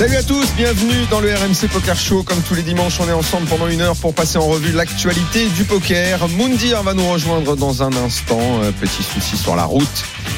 Salut à tous, bienvenue dans le RMC Poker Show. Comme tous les dimanches, on est ensemble pendant une heure pour passer en revue l'actualité du poker. Moundir va nous rejoindre dans un instant. Euh, Petit souci sur la route.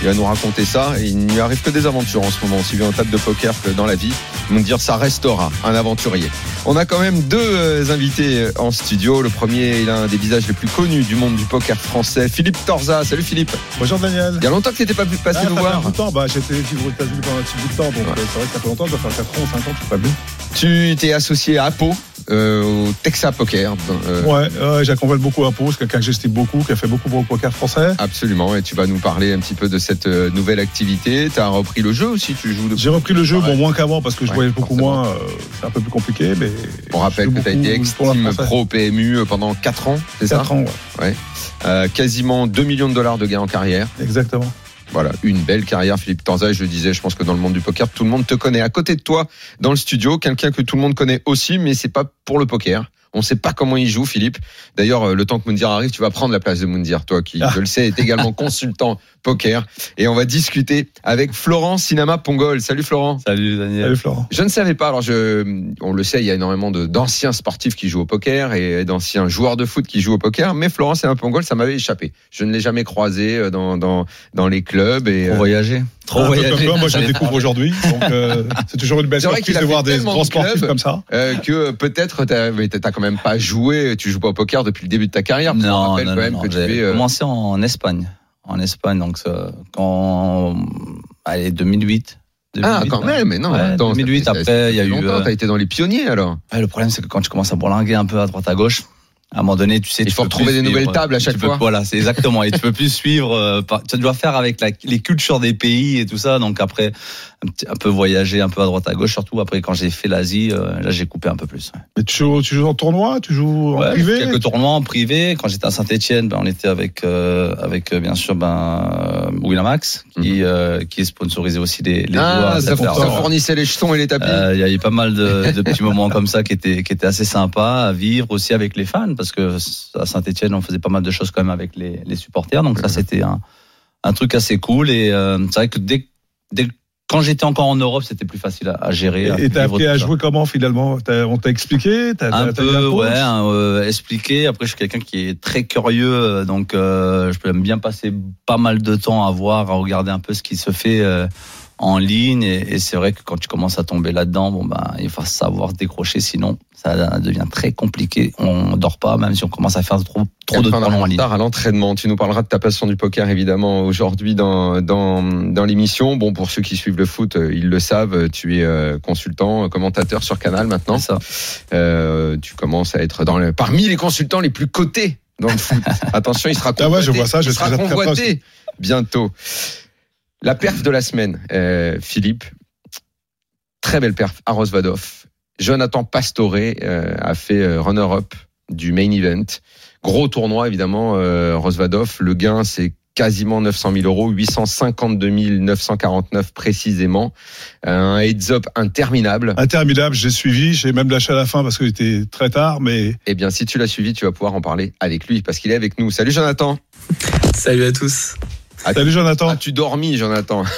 Il va nous raconter ça. Et il n'y arrive que des aventures en ce moment, aussi bien en table de poker que dans la vie. Moundir, ça restera un aventurier. On a quand même deux euh, invités en studio. Le premier est l'un des visages les plus connus du monde du poker français, Philippe Torza. Salut Philippe. Bonjour Daniel. Il y a longtemps que tu n'étais pas passé Ah, nous ça fait un voir. bout de temps. Bah, j'étais vivre aux États-Unis pendant un petit bout de temps, donc Ouais. euh, c'est vrai que ça fait longtemps, ça fait 4 ans, 5 ans que je suis pas. Tu t'es associé à Apo, euh, au Texas Poker. euh, Ouais, ouais j'accompagne beaucoup Pau, c'est quelqu'un que j'estime beaucoup, qui a fait beaucoup pour le poker français. Absolument, et tu vas nous parler un petit peu de cette euh, nouvelle activité. Tu as repris le jeu aussi, tu joues de... J'ai repris le jeu, bon, moins qu'avant, parce que je Ouais, voyais beaucoup forcément. moins, euh, c'est un peu plus compliqué, mais. On rappelle que tu as été ex-team pro PMU euh, pendant 4 ans, c'est ça 4 ans, ouais, Euh, Quasiment 2 millions de dollars de gains en carrière. exactement. Voilà, une belle carrière, Philippe Tanza. Je le disais, je pense que dans le monde du poker, tout le monde te connaît. À côté de toi, dans le studio, quelqu'un que tout le monde connaît aussi, mais c'est pas pour le poker. On sait pas comment il joue, Philippe. D'ailleurs, euh, le temps que Moundir arrive, tu vas prendre la place de Moundir, toi qui, Ah. je le sais, est également consultant poker. Et on va discuter avec Florent Cinema Pongol. Salut Florent. Salut Daniel. Salut Florent. Je ne savais pas. Alors, je, on le sait, il y a énormément d'anciens sportifs qui jouent au poker et d'anciens joueurs de foot qui jouent au poker. Mais Florent Cinema Pongol, ça m'avait échappé. Je ne l'ai jamais croisé euh, dans, dans, dans les clubs et Trop euh, voyager. Trop peu voyager. moi je le découvre aujourd'hui, euh, c'est toujours une belle C'est vrai surprise de voir des grands de sportifs comme ça. euh, que peut-être mais t'as quand même pas joué. Tu joues pas au poker depuis le début de ta carrière. On Non, rappelle non, quand non, même non, que tu j'ai fais. euh, commencé en Espagne. En Espagne, donc ça, quand allez 2008. Ah, 2008, quand même, mais non, Ouais, attends. ça 2008, fait- ça après, il y a eu, longtemps, euh, T'as été dans les pionniers alors. Ouais, le problème, c'est que quand tu commences à bourlinguer un peu à droite à gauche, à un moment donné, tu sais, Il tu faut peux retrouver des nouvelles tables à chaque peux- fois. Voilà, c'est exactement. et tu peux plus suivre. euh, par- tu dois faire avec la- les cultures des pays et tout ça. Donc après, un, petit- un peu voyager, un peu à droite à gauche. Surtout après, quand j'ai fait l'Asie, euh, là, j'ai coupé un peu plus. ouais. Mais tu joues, tu joues en tournoi, tu joues en Ouais, privé? Quelques tournois en privé. Quand j'étais à Saint-Etienne, ben, on était avec, euh, avec euh, bien sûr ben, euh, Winamax, qui, euh, qui sponsorisait aussi les, les ah, ça, fournissait les jetons et les tapis. Euh, Il y a eu pas mal de, de petits moments comme ça qui étaient, qui étaient assez sympas à vivre aussi avec les fans, parce que à Saint-Etienne, on faisait pas mal de choses quand même avec les, les supporters. Donc ça, c'était un, un truc assez cool. Et euh, c'est vrai que dès, dès quand j'étais encore en Europe, c'était plus facile à, à gérer. Et t'as appris à jouer comment finalement? On t'a expliqué? Un peu ouais euh, expliquer après je suis quelqu'un qui est très curieux euh, donc euh, je peux bien passer pas mal de temps à voir à regarder un peu ce qui se fait euh, en ligne et, et c'est vrai que quand tu commences à tomber là-dedans bon ben il faut savoir décrocher sinon ça devient très compliqué on dort pas même si on commence à faire trop trop de en ligne à l'entraînement. Tu nous parleras de ta passion du poker évidemment aujourd'hui dans dans dans l'émission. Bon pour ceux qui suivent le foot, euh, ils le savent. Tu es euh, consultant, euh, commentateur sur Canal maintenant. Ça Euh, tu commences à être dans le, parmi les consultants les plus cotés dans le foot. Attention, il sera Ah ouais, convoité. je vois ça, je il sera serai très proche. convoité bientôt. La perf de la semaine, euh, Philippe. Très belle perf à Rosvadov. Jonathan Pastore euh, a fait euh, runner-up du main event. Gros tournoi évidemment, euh, Rosvadov. Le gain c'est quasiment 900 000 euros, 852 949 précisément. Un heads-up interminable. Interminable, j'ai suivi, j'ai même lâché à la fin parce qu'il était très tard, mais Eh bien, si tu l'as suivi, tu vas pouvoir en parler avec lui parce qu'il est avec nous. Salut Jonathan. Salut à tous. Ah, salut Jonathan. As-tu dormi, Jonathan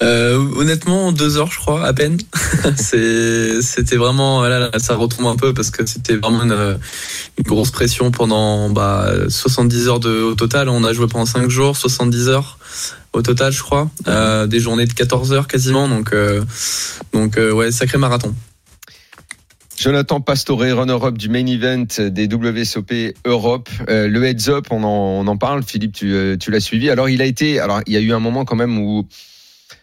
Euh, honnêtement, deux heures, je crois, à peine. C'était vraiment, voilà, là, ça retombe un peu parce que c'était vraiment une, une grosse pression pendant bah, 70 heures de, au total. On a joué pendant 5 jours, 70 heures au total, je crois. Euh, des journées de 14 heures quasiment. Donc, euh, donc euh, ouais, sacré marathon. Jonathan Pastore, runner-up du main event des WSOP Europe. Euh, le heads up, on en, on en parle. Philippe, tu, euh, tu l'as suivi. Alors, il a été. Alors, il y a eu un moment quand même où.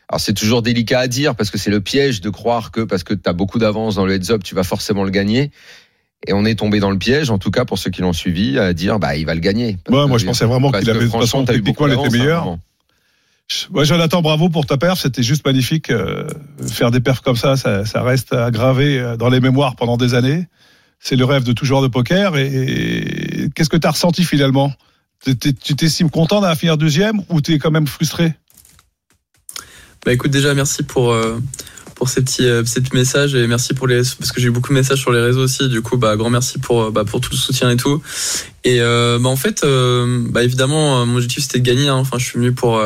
Alors, c'est toujours délicat à dire parce que c'est le piège de croire que parce que tu as beaucoup d'avance dans le heads up, tu vas forcément le gagner. Et on est tombé dans le piège, en tout cas pour ceux qui l'ont suivi, à dire bah il va le gagner. Ouais, moi je pensais vraiment qu'il avait de toute façon techniquement il était meilleur. hein, vraiment. Ouais, Jonathan, bravo pour ta perf. C'était juste magnifique. euh, faire des perfs comme ça, ça, ça reste aggravé euh, dans les mémoires pendant des années. C'est le rêve de tout joueur de poker. Et, qu'est-ce que tu as ressenti finalement? Tu t'estimes content d'avoir finir deuxième ou t'es quand même frustré? Bah écoute déjà merci pour euh, pour ces petits ces messages et merci pour les parce que j'ai eu beaucoup de messages sur les réseaux aussi du coup bah grand merci pour bah, pour tout le soutien et tout et bah en fait bah évidemment mon objectif c'était de gagner hein. enfin je suis venu pour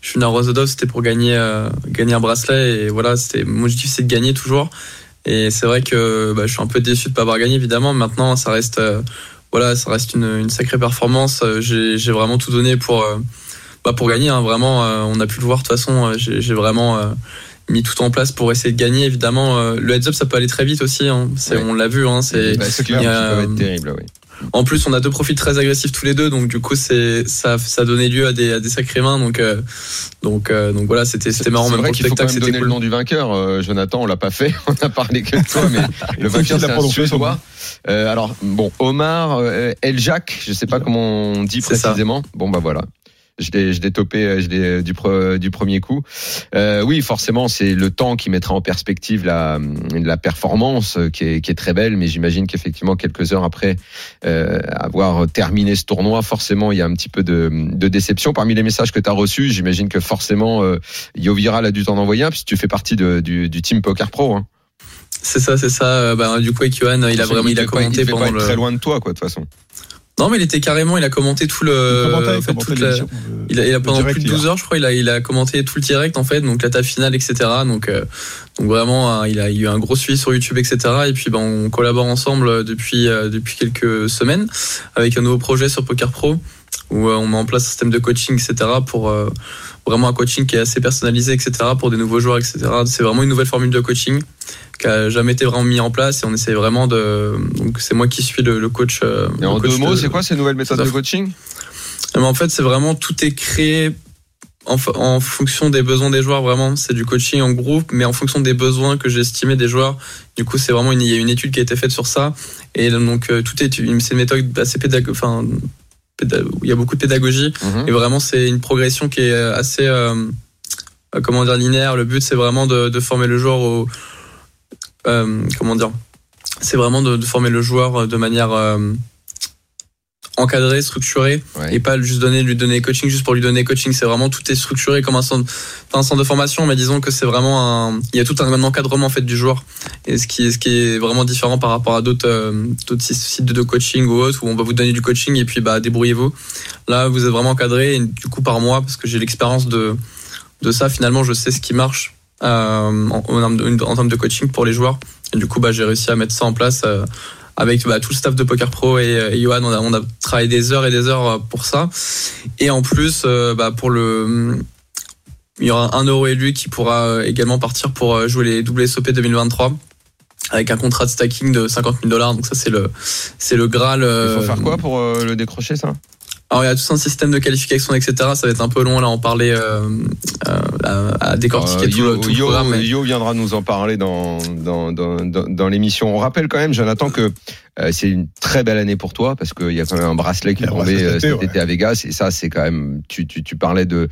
je suis venu à Rosedov c'était pour gagner euh, gagner un bracelet et voilà c'était mon objectif c'est de gagner toujours. Et c'est vrai que bah, je suis un peu déçu de pas avoir gagné évidemment. Maintenant ça reste euh, voilà ça reste une, une sacrée performance. Euh, j'ai vraiment tout donné pour euh, bah pour gagner hein, vraiment on a pu le voir. De toute façon j'ai vraiment mis tout en place pour essayer de gagner évidemment. Le heads up ça peut aller très vite aussi hein. Ouais. on l'a vu hein, c'est Bah, clair, il y a, ça peut être terrible, oui. En plus on a deux profils très agressifs tous les deux donc du coup c'est ça ça donné lieu à des à des sacrées mains donc euh, donc euh, donc voilà c'était c'était marrant même vrai qu'il faut quand spectacle même c'était donner cool le nom du vainqueur. Euh, Jonathan, on l'a pas fait. On a parlé que de toi, mais le vainqueur c'est un Suédois. Euh, alors bon, Omar euh, Eljak, je sais pas comment on dit précisément. Bon bah voilà. Je l'ai, je l'ai topé, euh, je l'ai du, pre- du premier coup. Euh, oui, forcément, c'est le temps qui mettra en perspective la, la performance euh, qui est, qui est très belle, mais j'imagine qu'effectivement, quelques heures après euh, avoir terminé ce tournoi, forcément, il y a un petit peu de, de déception. Parmi les messages que tu as reçus, j'imagine que forcément, euh, Yoviral a dû t'en envoyer un, puisque tu fais partie de, du, du team Poker Pro. Hein. c'est ça c'est ça Euh, bah, du coup avec Johan il a vraiment il a devait pas- commenté pas pendant être le très loin de toi, quoi, de toute façon. Non mais il était carrément il a commenté tout le Il en fait, toute la- le- Il a, il a pendant direct plus de hier. 12 heures, je crois, il a, il a commenté tout le direct en fait, donc la table finale, etc. Donc, euh, donc vraiment, euh, il a eu un gros suivi sur YouTube, etc. Et puis, ben, on collabore ensemble depuis euh, depuis quelques semaines avec un nouveau projet sur Poker Pro où euh, on met en place un système de coaching, etc. Pour euh, vraiment un coaching qui est assez personnalisé, etc. Pour des nouveaux joueurs, etc. C'est vraiment une nouvelle formule de coaching qui a jamais été vraiment mis en place et on essaie vraiment de. Donc, c'est moi qui suis le, le coach. euh, Et en coach deux mots, c'est quoi ces nouvelles méthodes de coaching? Mais en fait, c'est vraiment tout est créé en, en fonction des besoins des joueurs. Vraiment, c'est du coaching en groupe, mais en fonction des besoins que j'ai estimés des joueurs. Du coup, c'est vraiment une, il y a une étude qui a été faite sur ça, et donc euh, tout est une, c'est une méthode assez pédagogique. Enfin, il y a beaucoup de pédagogie, Mhm. et vraiment c'est une progression qui est assez, euh, euh, comment dire, linéaire. Le but, c'est vraiment de, de former le joueur au, euh, comment dire, c'est vraiment de, de former le joueur de manière encadrée, structurée Ouais. et pas juste donner lui donner coaching juste pour lui donner coaching. C'est vraiment tout est structuré comme un centre un centre de formation mais disons que c'est vraiment un il y a tout un encadrement en fait du joueur. Et ce qui est ce qui est vraiment différent par rapport à d'autres euh, d'autres sites de coaching ou autres où on va vous donner du coaching et puis bah débrouillez-vous. Là vous êtes vraiment encadré et du coup par mois parce que j'ai l'expérience de de ça finalement je sais ce qui marche euh, en, en, termes de- en termes de coaching pour les joueurs. Et du coup bah j'ai réussi à mettre ça en place euh, avec bah, tout le staff de Poker Pro et, et Johan, on a, on a travaillé des heures et des heures euh, pour ça. Et en plus, euh, bah, pour le, il y aura un euro élu qui pourra euh, également partir pour euh, jouer les WSOP 2023 avec un contrat de stacking de 50 000 dollars. Donc ça, c'est le, c'est le Graal. Il euh, faut faire quoi pour euh, le décrocher, ça? Alors il y a tout un système de qualification, etc. Ça va être un peu long là, en parler euh, euh, à, à décortiquer Euh, tout, Yo, le- tout le Yo- programme. mais- Yo viendra nous en parler dans, dans, dans, dans, dans l'émission. On rappelle quand même, Jonathan, que euh, c'est une très belle année pour toi parce qu'il y a quand même un bracelet qui est tombé bracelet euh, cet été, cet ouais. été à Vegas et ça c'est quand même tu, tu, tu parlais de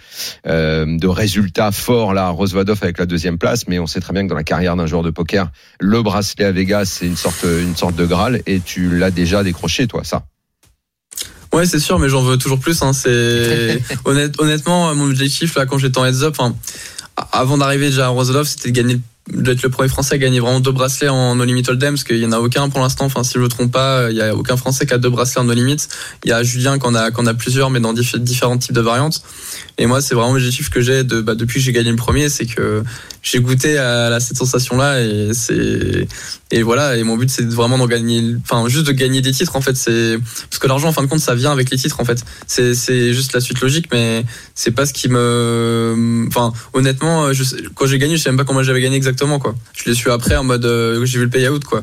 euh, de résultats forts là à Rosvadov avec la deuxième place mais on sait très bien que dans la carrière d'un joueur de poker le bracelet à Vegas c'est une sorte une sorte de graal et tu l'as déjà décroché toi ça Ouais, c'est sûr, mais j'en veux toujours plus. Hein. C'est honnête, honnêtement mon objectif là quand j'étais en heads up. Enfin, avant d'arriver déjà à Roselov, c'était de gagner d'être le premier français à gagner vraiment deux bracelets en no limit hold'em parce qu'il y en a aucun pour l'instant enfin si je me trompe pas il y a aucun français qui a deux bracelets en no limit il y a Julien qui en a qu'on a plusieurs mais dans diff- différents types de variantes et moi c'est vraiment l'objectif que j'ai de bah, depuis que j'ai gagné le premier c'est que j'ai goûté à, la- cette sensation là et c'est et voilà et mon but c'est vraiment d'en gagner enfin juste de gagner des titres en fait. C'est parce que l'argent en fin de compte ça vient avec les titres en fait. C'est c'est juste la suite logique mais c'est pas ce qui me enfin honnêtement je quand j'ai gagné je sais même pas comment j'avais gagné exactement quoi. Je l'ai su après en mode euh, j'ai vu le payout quoi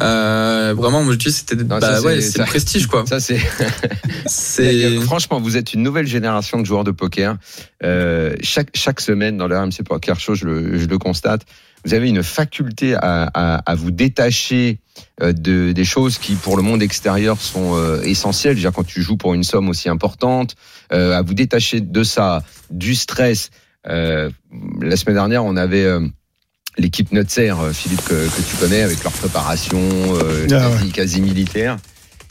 euh, vraiment mon objectif c'était bah ça, ouais c'est le prestige quoi ça c'est c'est Franchement, vous êtes une nouvelle génération de joueurs de poker. Euh, chaque, chaque semaine dans le RMC Poker Show, je le, je le constate, vous avez une faculté à, à, à vous détacher euh, de, des choses qui, pour le monde extérieur, sont euh, essentielles. Déjà, quand tu joues pour une somme aussi importante, euh, à vous détacher de ça, du stress. Euh, la semaine dernière, on avait... L'équipe Nutzer, euh, Philippe, que, que tu connais, avec leur préparation euh, Ah quasi, quasi militaire.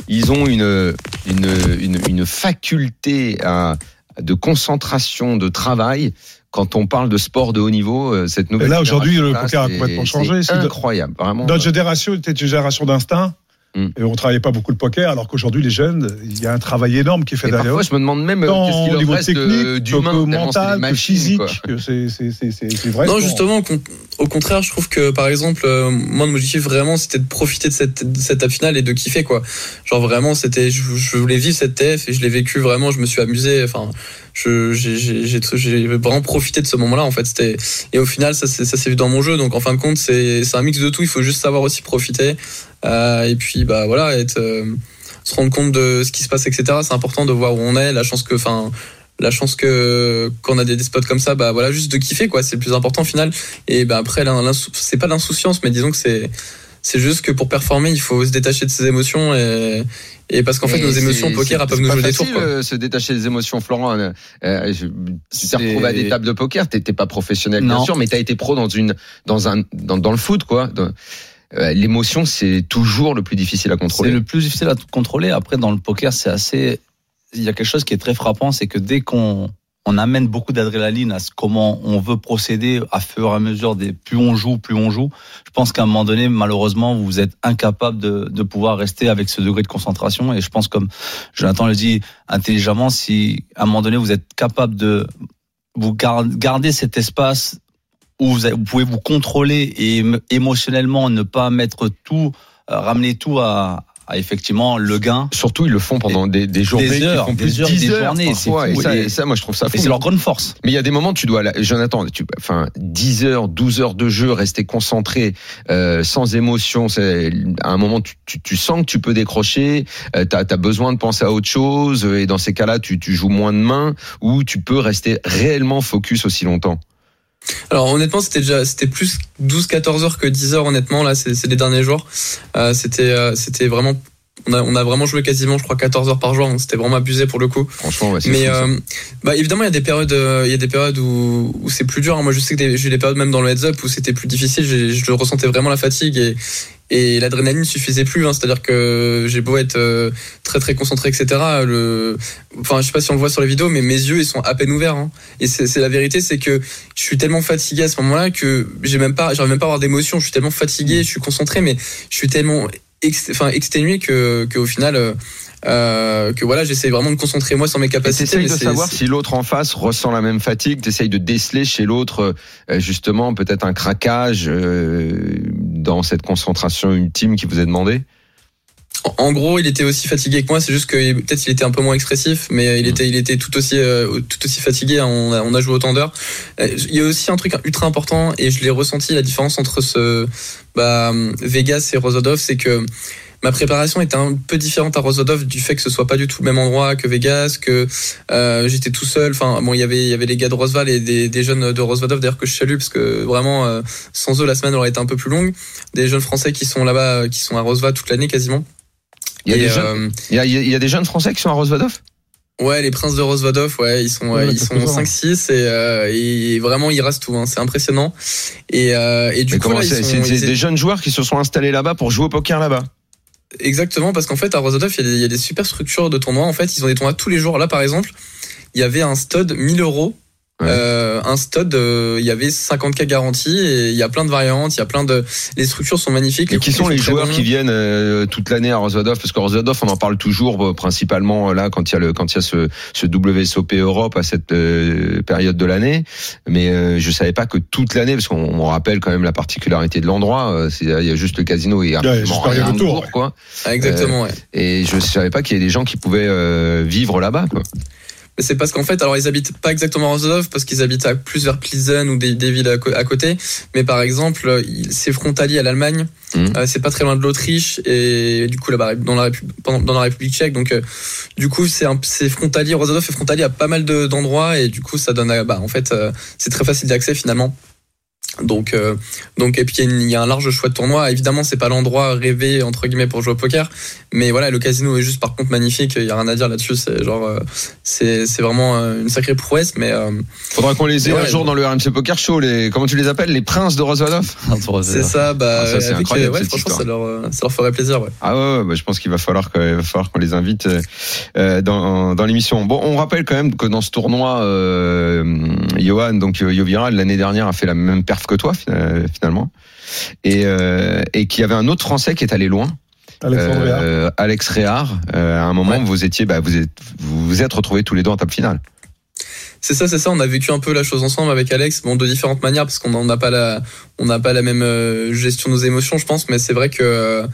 ils ont une, une, une, une faculté à- de concentration, de travail. Quand on parle de sport de haut niveau, euh, cette nouvelle. Et là, aujourd'hui, le poker a complètement changé. C'est incroyable, vraiment. Notre génération était une génération d'instinct. Mm. Et on travaillait pas beaucoup le poker, alors qu'aujourd'hui, les jeunes, il y a un travail énorme qui est fait derrière. parfois, je me demande même euh, qu'est-ce qu'il niveau reste technique, d'humain, mental, que machines, physique, c'est c'est- c'est- c'est- c'est vrai. Non, justement, au con- au contraire, je trouve que par exemple, euh, moi, mon objectif vraiment, c'était de profiter de cette, de cette étape finale et de kiffer quoi. Genre vraiment, c'était, je, je voulais vivre cette TF et je l'ai vécu vraiment. Je me suis amusé. Enfin, j'ai, vraiment profité de ce moment-là. En fait, c'était et au final, ça, s'est vu dans mon jeu. Donc en fin de compte, c'est, un mix de tout. Il faut juste savoir aussi profiter. Euh, et puis bah voilà, être, euh, se rendre compte de ce qui se passe, etc. C'est important de voir où on est. La chance que, enfin la chance que qu'on a des, spots comme ça bah voilà juste de kiffer quoi c'est le plus important au final et bah après c'est pas l'insouciance mais disons que c'est c'est juste que pour performer il faut se détacher de ses émotions et et parce qu'en fait nos émotions c'est- au poker c'est- elles peuvent c'est nous jouer des tours quoi. euh, se détacher des émotions, Florent. euh, euh, tu t'es C'est- retrouvé à des tables de poker. T'étais pas professionnel, bien sûr, mais t'as été pro dans une, dans un, dans, dans le foot, quoi. Dans- euh, L'émotion, c'est toujours le plus difficile à C'est contrôler. le plus difficile à contrôler. Après, dans le poker, c'est assez. Il y a quelque chose qui est très frappant, c'est que dès qu'on on amène beaucoup d'adrénaline à ce comment on veut procéder à fur et à mesure des plus on joue, plus on joue. Je pense qu'à un moment donné, malheureusement, vous êtes incapable de, de pouvoir rester avec ce degré de concentration. Et je pense, comme Jonathan le dit intelligemment, si à un moment donné vous êtes capable de vous gar- garder cet espace où vous, vous pouvez vous contrôler et émo- émotionnellement ne pas mettre tout, euh, ramener tout à, à effectivement le gain. Surtout, ils le font pendant des, des journées Des heures, font des plus de heures, 10 des heures journées, parfois. Et ça, Et- et ça, moi, je trouve ça fou. c'est leur grande force. Mais il y a des moments, tu dois, Jonathan, tu, enfin, 10 heures, 12 heures de jeu, rester concentré, euh, sans émotion. C'est, à un moment, tu, tu, tu sens que tu peux décrocher. Euh, t'as, as besoin de penser à autre chose. Et dans ces cas-là, tu, tu joues moins de mains ou tu peux rester réellement focus aussi longtemps. Alors honnêtement c'était déjà c'était plus 12-14 heures que 10 heures honnêtement là c'est c'est les derniers jours. Euh, c'était euh, c'était vraiment on a, on a vraiment joué quasiment je crois 14 heures par jour donc c'était vraiment abusé pour le coup. Franchement, ouais, Mais fou, euh, bah évidemment il y a des périodes euh, il y a des périodes où, où c'est plus dur. hein. Moi je sais que j'ai eu des périodes même dans le heads up où c'était plus difficile. J'ai- Je ressentais vraiment la fatigue et et l'adrénaline suffisait plus. Hein. C'est-à-dire que j'ai beau être euh, très très concentré etc. Le enfin je sais pas si on le voit sur les vidéos mais mes yeux ils sont à peine ouverts. Hein. Et c'est la vérité c'est que je suis tellement fatigué à ce moment-là que j'ai même pas j'arrive même pas à avoir d'émotion. Je suis tellement fatigué, je suis concentré mais je suis tellement enfin exténué que qu'au final euh, euh, que voilà j'essaie vraiment de concentrer moi sur mes capacités. t'essayes de savoir si l'autre en face ressent la même fatigue. T'essayes de déceler chez l'autre, euh, justement, peut-être un craquage euh, dans cette concentration ultime qui vous est demandée? En- gros, il était aussi fatigué que moi. C'est juste que peut-être il était un peu moins expressif, mais il était, il était tout aussi, euh, tout aussi fatigué. hein. On a, on a joué autant d'heures. Il y a aussi un truc ultra important et je l'ai ressenti la différence entre ce bah, Vegas et Rosodov, c'est que ma préparation était un peu différente à Rosodov du fait que ce soit pas du tout le même endroit que Vegas, que euh, j'étais tout seul. Enfin, bon, il y avait, il y avait les gars de Rosval et des, des jeunes de Rosvadov d'ailleurs que je salue parce que vraiment, euh, sans eux, la semaine aurait été un peu plus longue. Des jeunes Français qui sont là-bas, euh, qui sont à Rosva toute l'année quasiment. Il y a, Et, des, jeunes, euh, il y a, il y a des jeunes Français qui sont à Rosvadov Ouais, les princes de Rosvadov, ouais, ils sont, Ouais, ils sont pesant. 5-6 et, euh, et vraiment ils rasent tout, hein, c'est impressionnant. Et, euh, et du Mais coup, là, ils sont- ils- des jeunes joueurs qui se sont installés là-bas pour jouer au poker là-bas? Exactement parce qu'en fait à Rosvadov, il il y a des super structures de tournois. En fait, ils ont des tournois tous les jours. Là, par exemple, il y avait un stud 1000 euros. Ouais. Euh, un stud, euh, il y avait 50k garantie et il y a plein de variantes, il y a plein de, les structures sont magnifiques. Et qui sont les joueurs bons. qui viennent euh, toute l'année à Rosvadov? Parce que Rosvadov, on en parle toujours euh, principalement euh, là quand il y a le quand il y a ce, ce WSOP Europe à cette euh, période de l'année. Mais euh, je savais pas que toute l'année, parce qu'on on rappelle quand même la particularité de l'endroit. euh, c'est- Il y a juste le casino et juste rien rien autour, autour, quoi. Ah, exactement, ouais. Et je savais pas qu'il y avait des gens qui pouvaient euh, vivre là-bas. Quoi. Mais c'est parce qu'en fait, alors ils habitent pas exactement à Rosodov parce qu'ils habitent à plus vers Plizen ou des, des villes à, côté. Mais par exemple, c'est frontalier à l'Allemagne. Mhm. Euh, c'est pas très loin de l'Autriche et du coup là-bas dans la République, dans la République tchèque. Donc euh, du coup c'est c'est frontalier. Rosodov est frontalier à pas mal de- d'endroits et du coup ça donne, à- bah en fait euh, c'est très facile d'accès finalement. Donc, euh, donc et puis il y a un large choix de tournois. Évidemment, c'est pas l'endroit rêvé entre guillemets pour jouer au poker, mais voilà, le casino est juste par contre magnifique. Il y a rien à dire là-dessus. C'est genre, euh, c'est c'est vraiment euh, une sacrée prouesse. Mais euh, Faudra qu'on les ait Ouais. un jour dans le RMC Poker Show. Les, comment tu les appelles? Les princes de Roswaldov c'est ça. Bah, Ah, ça, c'est avec, incroyable, ouais, franchement, ça leur, euh, ça leur ferait plaisir. Ouais. Ah ouais, bah, je pense qu'il va falloir que- il va falloir qu'on les invite euh, euh, dans, dans l'émission. Bon, on rappelle quand même que dans ce tournoi, euh, Johan, donc euh, Yoviral, l'année dernière a fait la même perf que toi fina- finalement, et, euh, et qu'il y avait un autre Français qui est allé loin. Alexandre Réard. Euh, Alex Réard. Euh, à un moment, Ouais. vous étiez, bah, vous êtes, vous vous êtes retrouvés tous les deux en table finale. C'est ça, c'est ça. On a vécu un peu la chose ensemble avec Alex, bon, de différentes manières parce qu'on n'a pas la, on n'a pas la même euh, gestion de nos émotions, je pense. Mais c'est vrai que euh,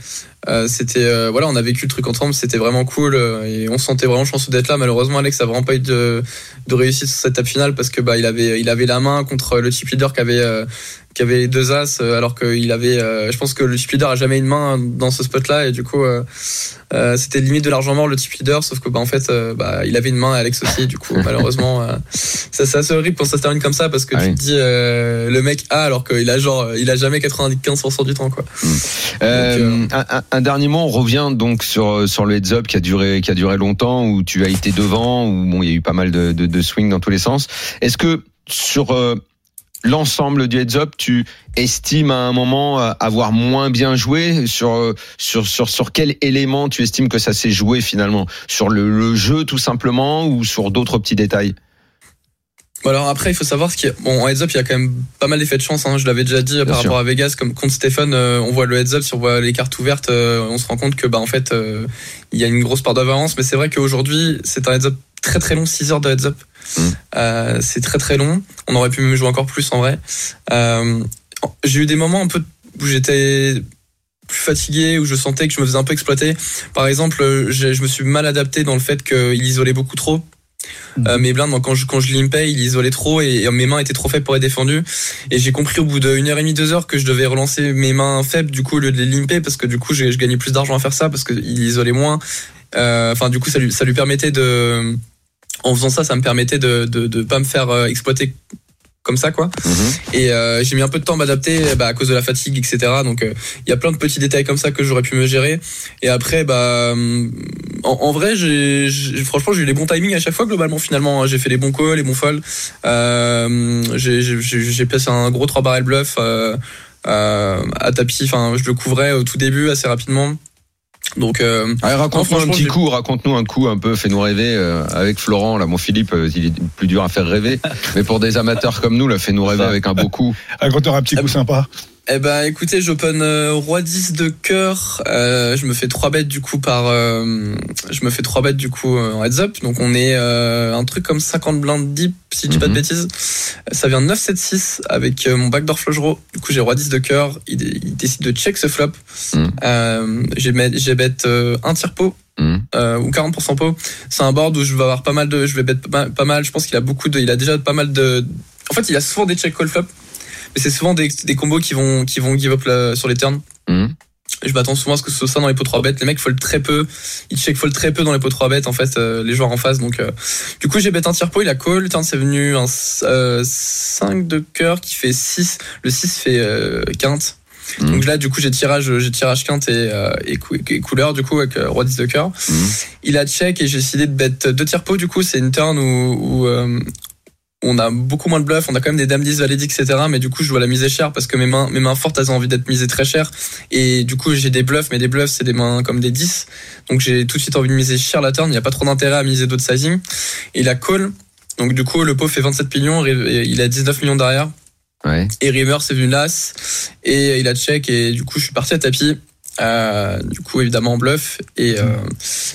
euh, c'était, voilà, on a vécu le truc ensemble, c'était vraiment cool et on se sentait vraiment chanceux d'être là. Malheureusement, Alex a vraiment pas eu de, de réussite sur cette table finale parce que bah il avait, il avait la main contre le chip leader qui avait, qui avait les deux as, euh, alors qu'il avait, euh, je pense que le chip leader a jamais une main dans ce spot-là et du coup. euh, euh, c'était limite de l'argent mort le type leader sauf que bah en fait bah il avait une main et Alex aussi du coup malheureusement euh, ça c'est assez horrible quand ça se termine comme ça parce que Ah tu oui. te dis euh, le mec a alors qu'il a genre il a jamais 95% du temps quoi Euh, un, un- un dernier mot, on revient donc sur sur le heads up qui a duré qui a duré longtemps où tu as été devant où bon il y a eu pas mal de de, de swings dans tous les sens. Est-ce que sur euh, l'ensemble du heads up, tu estimes à un moment euh, avoir moins bien joué sur euh, sur sur sur quel élément tu estimes que ça s'est joué finalement? Sur le, le jeu tout simplement ou sur d'autres petits détails? Bon, alors après il faut savoir ce a bon en heads up il y a quand même pas mal d'effets de chance hein, je l'avais déjà dit euh, par sûr. rapport à Vegas comme contre Stéphane euh, on voit le heads up si on voit les cartes ouvertes euh, on se rend compte que bah en fait euh, il y a une grosse part d'avance mais c'est vrai qu'aujourd'hui c'est un heads up très très long 6 heures de heads up Euh, c'est très très long. On aurait pu même jouer encore plus en vrai. Euh, j'ai eu des moments un peu où j'étais plus fatigué où je sentais que je me faisais un peu exploiter. Par exemple je me suis mal adapté dans le fait qu'il isolait beaucoup trop. Euh, mes blindes, moi, quand je, quand je limpais, il isolait trop et, et mes mains étaient trop faibles pour être défendues. Et j'ai compris au bout d'une heure et demie, deux heures que je devais relancer mes mains faibles du coup au lieu de les limper parce que du coup je, je gagnais plus d'argent à faire ça parce qu'il isolait moins. Euh, Enfin du coup ça lui, ça lui permettait de... En faisant ça, ça me permettait de de, de pas me faire euh, exploiter comme ça quoi. Et euh, j'ai mis un peu de temps à m'adapter bah, à cause de la fatigue, etc. Donc euh, il y a plein de petits détails comme ça que j'aurais pu me gérer. Et après, bah, en, en vrai, j'ai, franchement, j'ai eu les bons timings à chaque fois globalement. Finalement, j'ai fait les bons calls, les bons folds. Euh, j'ai, placé un gros 3 barrel bluff à tapis. Enfin, je le couvrais au tout début assez rapidement. Donc, euh, Allez, raconte-nous Non, un petit j'ai- coup, raconte-nous un coup un peu, fais-nous rêver euh, avec Florent. Là, mon Philippe, euh, il est plus dur à faire rêver, mais pour des amateurs comme nous, là, fais-nous rêver avec un beau coup. Raconte-leur un petit coup sympa. Eh ben écoutez, j'open euh, roi 10 de cœur, euh, je me fais 3 bêtes du coup par euh, je me fais 3 bêtes du coup euh, en heads up. Donc on est euh, un truc comme 50 blindes deep si je dis pas de Mhm. bêtises. Ça vient de 9 7 6 avec euh, mon backdoor flush draw. Du coup, j'ai roi 10 de cœur, il, il décide de check ce flop. Euh, j'ai euh, un tir pot Mhm. euh, ou 40% pot. C'est un board où je vais avoir pas mal de je vais bet pas mal, pas mal, je pense qu'il a beaucoup de il a déjà pas mal de en fait, il a souvent des check call flop. Mais c'est souvent des, des combos qui vont qui vont give up là, sur les turns. Mhm. Je m'attends souvent à ce que ce soit ça dans les pots 3 bêtes. Les mecs fold très peu. Ils check fold très peu dans les pots 3 bêtes, en fait, euh, les joueurs en face. Donc, euh, du coup, j'ai bet un tir pot, il a call. Le turn, c'est venu un euh, 5 de cœur qui fait 6. Le 6 fait euh, quinte. Mhm. Donc là, du coup, j'ai tirage, j'ai tirage quinte et, euh, et, cou- et couleur, du coup, avec euh, roi 10 de cœur. Mhm. Il a check et j'ai décidé de bet deux tirs pot. Du coup, c'est une turn où, où, on a beaucoup moins de bluff, on a quand même des dames 10, valet 10, etc. Mais du coup, je dois la miser cher parce que mes mains, mes mains fortes, elles ont envie d'être misées très cher. Et du coup, j'ai des bluffs, mais des bluffs, c'est des mains comme des 10. Donc j'ai tout de suite envie de miser cher la turn. Il n'y a pas trop d'intérêt à miser d'autres sizing. Et il a call. Donc du coup, le pot fait 27 millions, et il a 19 millions derrière. Ouais. Et Rimmer, c'est venu las. Et il a check. Et du coup, je suis parti à tapis. Euh, du coup, évidemment, en bluff. Et euh,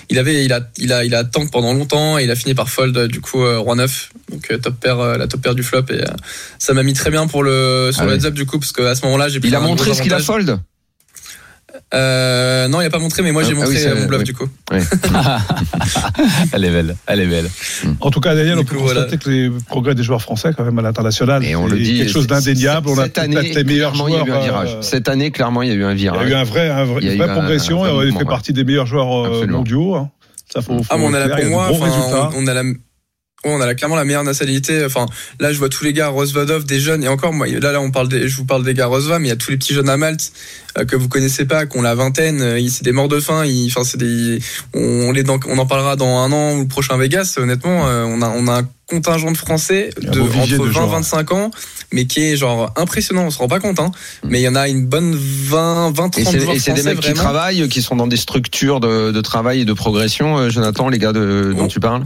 il avait, il a, il a, il a tank pendant longtemps. Et il a fini par fold. Du coup, euh, roi 9. Donc euh, top pair, euh, la top pair du flop. Et euh, ça m'a mis très bien pour le sur Ah le oui. heads up du coup, parce qu'à ce moment-là, j'ai pris Il a montré ce qu'il a fold? Euh, non, il a pas montré, mais moi Ah, j'ai ah montré oui, ça, euh, mon bluff oui. du coup. Elle est belle, elle est belle. En tout cas, Daniel, Du on peut coup, voilà. constater que les progrès des joueurs français, quand même, à l'international, Et on c'est le dit. quelque chose d'indéniable. On a Cette année, peut-être les meilleurs clairement, il y a eu un virage. euh, Cette année, clairement, il y a eu un Il y a virage. eu un vrai, un vrai- Il y a une vraie un- progression un vrai fait partie des meilleurs joueurs euh, mondiaux. hein. Ça faut, faut Ah, mais on a y pour moi, on, on a la on a la- clairement la meilleure nationalité. Enfin, là, je vois tous les gars Rosvadov, des jeunes, et encore, moi, là, là, on parle des, je vous parle des gars Rosva, mais il y a tous les petits jeunes à Malte euh, que vous connaissez pas, qui ont la vingtaine. euh, ils- c'est des morts de faim. ils- Enfin, c'est des, on, les, dans- on en parlera dans un an ou le prochain Vegas. Honnêtement, euh, on a, on a un contingent de Français de entre de 20 joueurs. 25 ans, mais qui est genre impressionnant. On se rend pas compte, hein. Mais il y en a une bonne 20, 20, Et 30 c'est joueurs et c'est des mecs qui travaillent, qui sont dans des structures de, de travail et de progression, euh, Jonathan, les gars de, dont Oh. tu parles?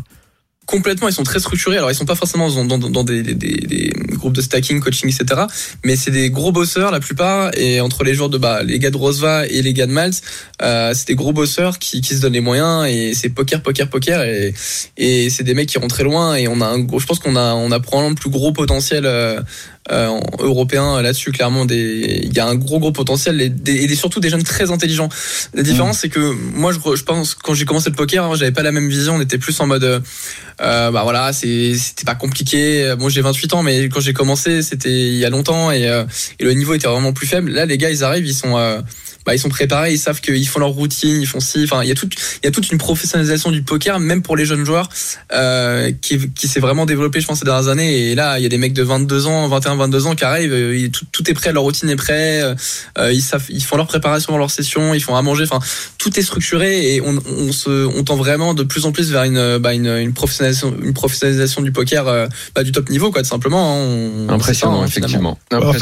Complètement, ils sont très structurés. Alors, ils sont pas forcément dans, des, des, des, groupes de stacking, coaching, etc. Mais c'est des gros bosseurs la plupart. Et entre les joueurs de bah, les gars de Rosva et les gars de Malte, euh, c'est des gros bosseurs qui, qui se donnent les moyens. Et c'est poker, poker, poker. Et, et c'est des mecs qui vont très loin. Et on a un gros, je pense qu'on a, on a probablement le plus gros potentiel. Euh, euh, en- européen là-dessus clairement des il y a un gros gros potentiel et, des, et des- surtout des jeunes très intelligents la différence c'est que moi je, je pense quand j'ai commencé le poker hein, j'avais pas la même vision on était plus en mode euh, euh, bah voilà, c'était pas compliqué. Bon, j'ai 28 ans, mais quand j'ai commencé, c'était il y a longtemps et, euh, et le niveau était vraiment plus faible. Là, les gars, ils arrivent, ils sont euh, bah, ils sont préparés, ils savent qu'ils font leur routine, ils font ci. Enfin, il y a toute il y a toute une professionnalisation du poker, même pour les jeunes joueurs, euh, qui qui s'est vraiment développée, je pense, ces dernières années. Et là, il y a des mecs de 22 ans, 21, 22 ans qui arrivent, euh, ils- tout, tout est prêt, leur routine est prêt. euh, ils savent, ils font leur préparation dans leur session, ils font à manger. Enfin, tout est structuré et on, on se on tend vraiment de plus en plus vers une bah, une, une professionnalisation une professionnalisation du poker euh, bah, du top niveau quoi tout simplement hein. On- Impressionnant, ça, hein, effectivement. En fait.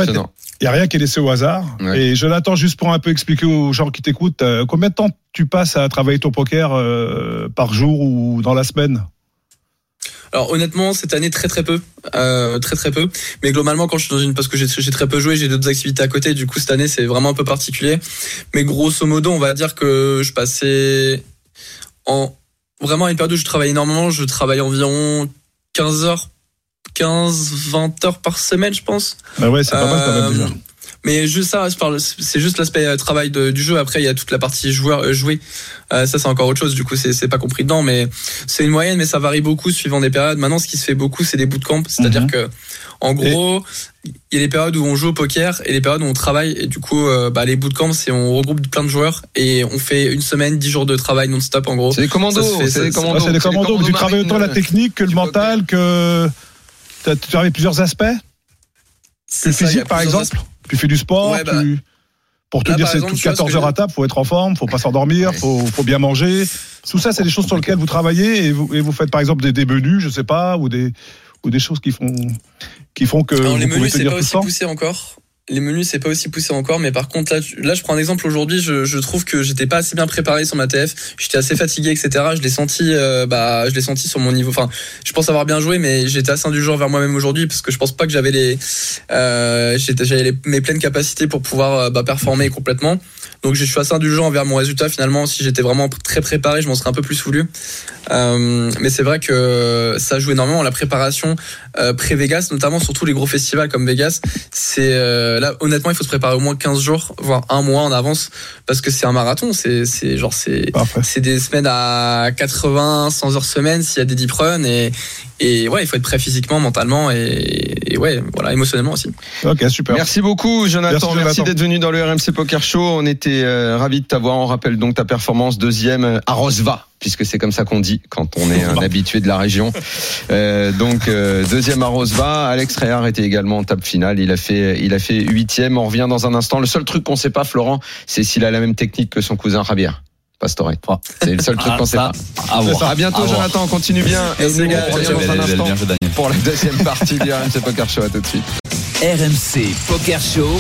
Il n'y a rien qui est laissé au hasard. Ouais. Et Jonathan, juste pour un peu expliquer aux gens qui t'écoutent, euh, combien de temps tu passes à travailler ton poker euh, par jour ou dans la semaine? Alors honnêtement cette année très très peu. Euh, très très peu. Mais globalement quand je suis dans une parce que j'ai très peu joué j'ai d'autres activités à côté du coup cette année c'est vraiment un peu particulier. Mais grosso modo on va dire que je passais en vraiment une période où je travaille énormément. Je travaille environ 15 heures 15 20 heures par semaine je pense. Bah ouais, c'est pas mal quand même déjà. Mais juste ça, c'est juste l'aspect euh, travail de- du jeu. Après, il y a toute la partie joueur euh, jouer. Euh, ça, c'est encore autre chose. Du coup, c'est pas compris dedans, mais c'est une moyenne, mais ça varie beaucoup suivant des périodes. Maintenant, ce qui se fait beaucoup, c'est des bootcamps. C'est-à-dire Mhm. que, en gros, il y a les périodes où on joue au poker et les périodes où on travaille. Et du coup, euh, bah, les bootcamps, c'est on regroupe plein de joueurs et on fait une semaine, dix jours de travail non-stop, en gros. C'est des commandos, fait, c'est des commandos. C'est des commandos, tu travailles autant la technique que le mental, que tu travailles plusieurs aspects. C'est Le physique, par exemple. Tu fais du sport, Ouais, bah, tu... pour te là, dire c'est toutes tu vois, 14 ce que heures à table, faut être en forme, faut pas s'endormir, Ouais. faut, faut bien manger. Tout ça, c'est des choses sur lesquelles vous travaillez et vous, et vous faites par exemple des, des menus, je sais pas, ou des ou des choses qui font qui font que Alors, vous les menus, c'est pas aussi poussé encore. Les menus, c'est pas aussi poussé encore, mais par contre, là, là, je prends un exemple aujourd'hui. Je, je trouve que j'étais pas assez bien préparé sur ma TF. J'étais assez fatigué, etc. Je l'ai senti, euh, bah, je l'ai senti sur mon niveau. Enfin, je pense avoir bien joué, mais j'étais assez indulgent vers moi-même aujourd'hui parce que je pense pas que j'avais les, euh, j'avais mes pleines capacités pour pouvoir euh, bah, performer complètement. Donc, je suis assez indulgent envers mon résultat. Finalement, si j'étais vraiment très préparé, je m'en serais un peu plus voulu. Euh, mais c'est vrai que ça joue énormément la préparation pré-Vegas, notamment sur tous les gros festivals comme Vegas. C'est euh, là honnêtement, il faut se préparer au moins 15 jours, voire un mois en avance, parce que c'est un marathon. C'est c'est genre c'est c'est des semaines à 80, 100 heures semaine s'il y a des deep runs et et ouais, il faut être prêt physiquement, mentalement et, et ouais, voilà, émotionnellement aussi. Ok, super. Merci beaucoup, Jonathan. Merci, Merci, d'être venu dans le RMC Poker Show. On était euh, ravis de t'avoir. On rappelle donc ta performance deuxième euh, à Rosva, puisque c'est comme ça qu'on dit quand on est un habitué de la région. Euh, donc euh, deuxième à Rosva. Alex Réard était également en table finale. Il a fait, il a fait huitième. On revient dans un instant. Le seul truc qu'on sait pas, Florent, c'est s'il a la même technique que son cousin Javier. Pastore. C'est le seul truc Ah, qu'on sait pas. à voir. À bientôt, À voir. Jonathan. Continue bien. Et nous, gars. on revient Ciao, dans un instant bien joué, Daniel. pour la deuxième partie du RMC Poker Show. À tout de suite. RMC Poker Show.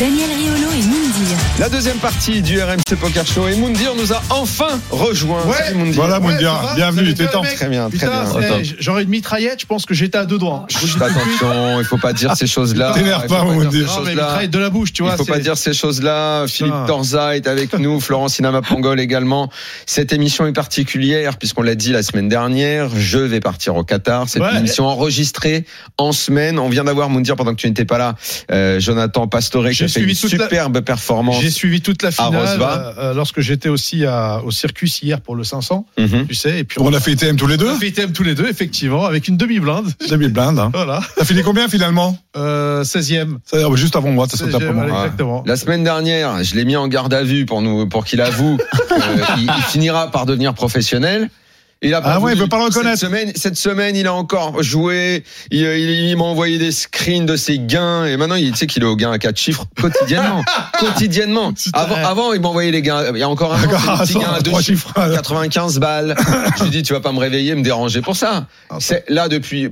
Daniel Riolo et Moundir. La deuxième partie du RMC Poker Show et Moundir nous a enfin rejoint. Ouais. Salut, Moundir. Voilà, Ouais, Moundir, va, bienvenue, bien, temps. Très bien, très Putain, bien. j'aurais une mitraillette, je pense que j'étais à deux doigts. Attention, il faut pas dire ces choses-là. T'énerve pas, dire Moundir. mitraillette de la bouche, tu vois. Il faut pas dire ces choses-là. Philippe. Torza est avec nous, Florence Inama Pangol également. Cette émission est particulière puisqu'on l'a dit la semaine dernière. Je vais partir au Qatar. C'est Ouais. une émission enregistrée en semaine. On vient d'avoir Moundir pendant que tu n'étais pas là. euh, Jonathan Pastore qui a fait une superbe performance. J'ai suivi toute la finale Rosva. euh, lorsque j'étais aussi à- au circus hier pour le 500, Mhm. tu sais. Et puis On a fait ITM tous les deux. on a fait ITM tous les deux, effectivement, avec une demi-blinde. 2000 blindes. Hein. Voilà. T'as fini combien finalement Euh, 16e. Ça, euh, Juste avant moi, t'as sauté 16e, après moi. exactement. La semaine dernière, je l'ai mis en garde à vue pour nous, pour qu'il avoue qu'il il finira par devenir professionnel. Il a pas Ah ouais, il veut pas le reconnaître. Cette semaine, cette semaine, il a encore joué. Il, il- il m'a envoyé des screens de ses gains. Et maintenant, il tu sais qu'il est au gain à quatre chiffres quotidiennement. quotidiennement. Avant, avant, il m'envoyait les gains. Il y a encore un an, petit gain à deux chiffres. chiffres. 95 balles. Je lui dis, tu vas pas me réveiller, me déranger pour ça. C'est là depuis.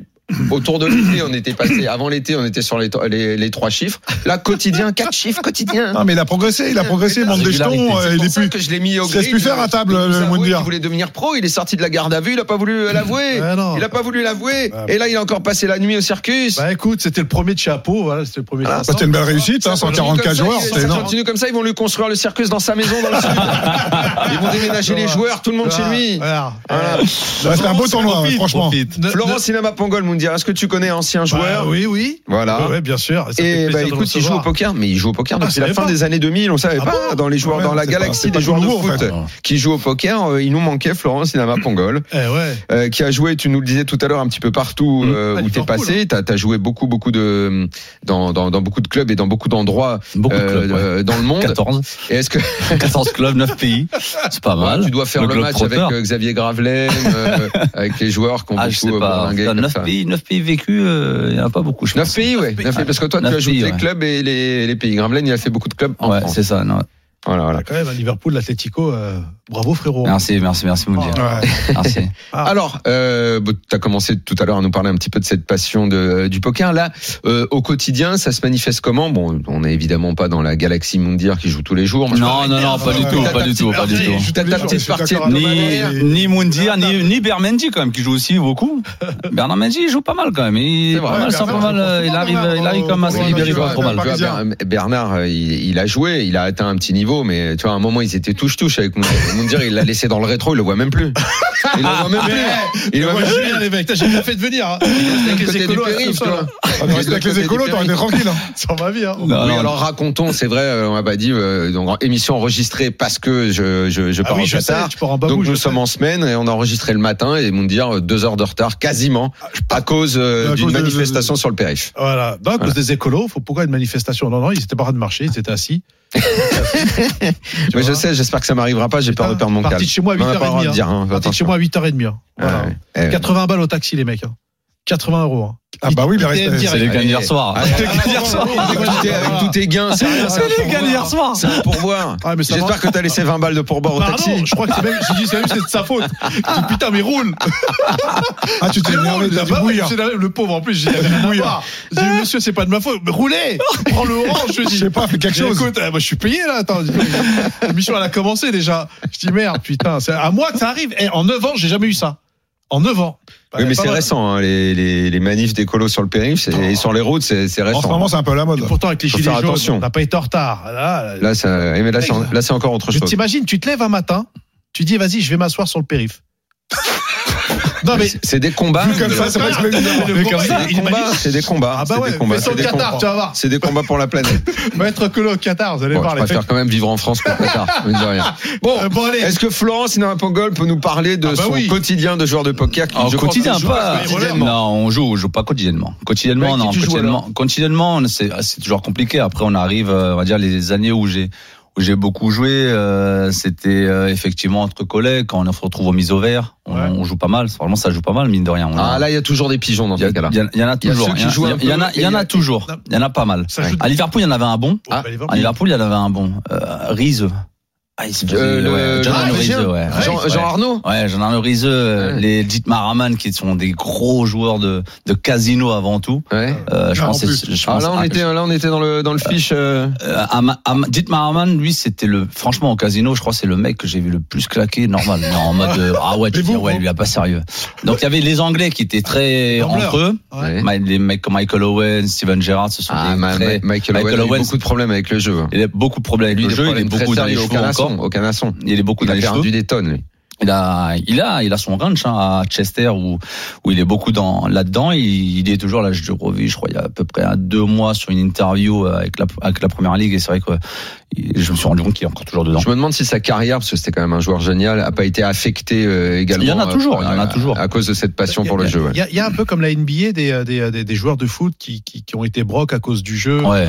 Autour de l'été, on était passé. Avant l'été, on était sur les, les, les trois chiffres. Là, quotidien, quatre chiffres quotidien. Non, mais il a progressé, il a progressé, il monte des jetons, euh, C'est il pour est ça plus. que je l'ai mis au grid. plus faire à table, Il nous le Moundir. qu'il voulait devenir pro. Il est sorti de la garde à vue. Il a pas voulu l'avouer. Il a pas voulu l'avouer. Ouais. Et là, il a encore passé la nuit au circus. Bah écoute, c'était le premier de chapeau, voilà, c'était le premier. Bah, C'était une belle réussite, hein, Ça continue 144 comme ça, joueurs, il- ça continue comme ça, ils vont lui construire le circus dans sa maison dans le sud. Ils vont déménager les joueurs, tout le monde chez lui. C'était un beau tournoi, franchement. Florent Cinéma Pongol, Moundir, est-ce que tu connais ancien ne- joueur Bah, oui, oui. Voilà. Ouais, bien sûr. Ça Et bah écoute, il joue au poker, mais il joue au poker Ah, depuis je la fin pas. des années 2000. On savait Ah pas bon dans les joueurs, Ouais, dans la galaxie des joueurs de foot fait. qui jouent au poker. euh, Il nous manquait Florent Cinéma Pongol. Eh ouais. euh, qui a joué, tu nous le disais tout à l'heure, un petit peu partout Mmh. euh, À où t'es passé. T'as as joué beaucoup, beaucoup de dans, dans, dans beaucoup de clubs et dans beaucoup d'endroits Beaucoup de euh, dans le monde. 14. Et est-ce que 14 clubs, 9 pays. C'est pas mal. tu dois faire le, match avec Xavier Gravelaine, euh, avec les joueurs Ah, sais beaucoup euh, pas. bourlingué comme 9 ça. Pays, 9 pays vécus, euh, il n'y en a pas beaucoup, je Neuf pense. pays, ouais. Pays, parce que toi, tu as joué les clubs et les, les pays. Gravelaine, il a fait beaucoup de clubs en Ouais, c'est ça. non. Voilà, voilà. Quand même, à Liverpool, l'Atlético, euh, bravo frérot. Merci, merci, merci, Moundir. Ouais. Merci. Ah. Alors, euh, tu as commencé tout à l'heure à nous parler un petit peu de cette passion de, du poker. Là, euh, au quotidien, ça se manifeste comment? Bon, on n'est évidemment pas dans la galaxie Moundir qui joue tous les jours. Non, non, non, pas du tout, pas du tout, pas du tout. T'as ta petite partie Ni, manière. ni Moundir, ni, ni Bermendi, quand même, qui joue aussi beaucoup. Bernard Mendy, il joue pas mal, quand même. Il, C'est est vrai, pas mal, pas euh, il arrive, il arrive quand même à se libérer pas trop mal. Bernard, euh, il a joué, il a atteint un petit niveau, mais tu vois, à un moment, ils étaient touche-touche avec Moundir. Moundir, il l'a laissé dans le rétro, il le voit même plus. Il le voit même plus. Il le voit Moi, même plus. les mecs, T'as- j'ai bien fait de venir. Hein. Avec Côté les du écolos, ça. Ah, mais Avec les écolos, t'aurais été tranquille. hein. Sur ma vie. Hein. Non, oui, alors racontons, c'est vrai, euh, on m'a pas dit, euh, donc émission enregistrée parce que je, je, je Ah pars Qatar. en donc nous sommes en semaine et on a enregistré le matin et Moundir euh, deux heures de retard quasiment à cause euh, À d'une cause de- manifestation sur le périph. Voilà. Donc, à cause des écolos, faut pourquoi une manifestation? Non, non, ils étaient pas en train de marcher, ils étaient assis. Mais je sais, j'espère que ça m'arrivera pas, j'ai peur de perdre mon Parti calme. de chez moi à On n'a pas le droit 8h30. de dire, hein, Parti de chez moi à 8h30. hein. Voilà. Ouais, ouais. 80 balles au taxi, les mecs. hein. 80 euros. hein. Ah bah oui. C'est les gains d'hier soir. D'hier soir. Avec tous tes- avec tous tes gains, c'est rien, les gains pourboire. d'hier soir. C'est un pourboire. Ah, J'espère que t'as laissé 20 balles de pourboire au taxi. je crois que c'est même, j'ai dit, c'est même, c'est de sa faute. Je dis, putain, mais roule. Ah, tu t'es énervé, c'est la- le pauvre en plus, j'ai dit, monsieur, c'est pas de ma faute. Mais roulez! Prends le orange, je dis. Je sais pas, fais quelque chose. Écoute, euh, moi, je suis payé, là. Attends, l'émission, elle a commencé déjà. Je dis, merde, putain, c'est à moi que ça arrive. Et en 9 ans, j'ai jamais eu ça. En 9 ans. Oui, mais c'est récent, hein, les, les, les manifs d'écolo sur le périph' et sur les routes, c'est c'est En ce récent. moment, c'est un peu la mode. Et pourtant, avec les Faut gilets faire jaunes, n'a pas été en retard. Là, Là, ça, eh, mais là, c'est en- là, c'est encore autre je chose. t'imagine, tu te lèves un matin, tu dis, vas-y, je vais m'asseoir sur le périph. Non, mais. C'est- des combats. Vu comme ça, C'est des combats. C'est des combats. Ah bah c'est ouais, des combats. mais C'est sur le des Qatar, combats. tu vas voir. C'est des combats pour la planète. Va être colo au Qatar, vous allez voir je préfère quand même vivre en France qu'au Qatar. Bon, euh, bon allez. Est-ce que Florence Pongol peut nous parler de Ah bah son quotidien de joueur de poker qui, pense, quotidien, joue pas. quotidiennement Non, on joue, on joue pas quotidiennement. Quotidiennement, non, quotidiennement, quotidiennement, c'est c'est toujours compliqué. Après, on arrive, euh, on va dire les années où j'ai où j'ai beaucoup joué, euh, c'était euh, effectivement entre collègues quand on se retrouve au mise au vert, on, Ouais. on joue pas mal. Vraiment, ça joue pas mal mine de rien. On a- Ah là, il y a toujours des pigeons dans ce cas-là. il y en a toujours. Il y, en a, il y en y a a- toujours. Il y en a pas mal. Joue- À Liverpool, il y en avait un bon. Ah. À Liverpool, il y en avait un bon. Euh, Rize. Ah, il se faisait- Euh, le- ouais, John ah, Arnaud chien. ouais. Jean, Ouais. Jean Arnaud Ouais, j'en ai un Rize, Ouais. les Dietmar Hamann qui sont des gros joueurs de, de casino avant tout. Ouais. Euh, je Ah, en pense, plus. je Ah, pense- là, on ah, était, là, on était dans le, dans le fiche. euh, euh, Ama- Ama- Dietmar Hamann, lui, c'était le, franchement, au casino, je crois, que c'est le mec que j'ai vu le plus claquer, normal, mais en mode, euh, ah ouais, tu Mais dis, vous, ouais, vous- lui, il a pas sérieux. Donc, il y avait les Anglais qui étaient très Gamblers. entre eux. Ouais. Ma- Les mecs comme Michael Owen, Steven Gerrard, ce sont Ah, des Ma- très, Ma- Michael, Michael Owen a eu beaucoup de problèmes avec le jeu. il a beaucoup de problèmes avec le jeu, il très beaucoup dans les sérieux au encore. Au canasson. Il est beaucoup Il dans a les cheveux. perdu des tonnes, lui. Il a, il a, il a son ranch hein, à Chester où, où il est beaucoup dans là-dedans. Il, il est toujours là. Je revu, je crois, il y a à peu près deux mois sur une interview avec la, avec la première ligue. Et c'est vrai que je me suis rendu compte qu'il est encore toujours dedans. Je me demande si sa carrière, parce que c'était quand même un joueur génial, a pas été affectée euh, également. Il y en a euh, toujours, il y en a à- toujours. À cause de cette passion a- pour le a- jeu. ouais. Il y, a, il y a un peu comme la NBA des, des, des, des joueurs de foot qui, qui, qui ont été broc à cause du jeu. Ouais.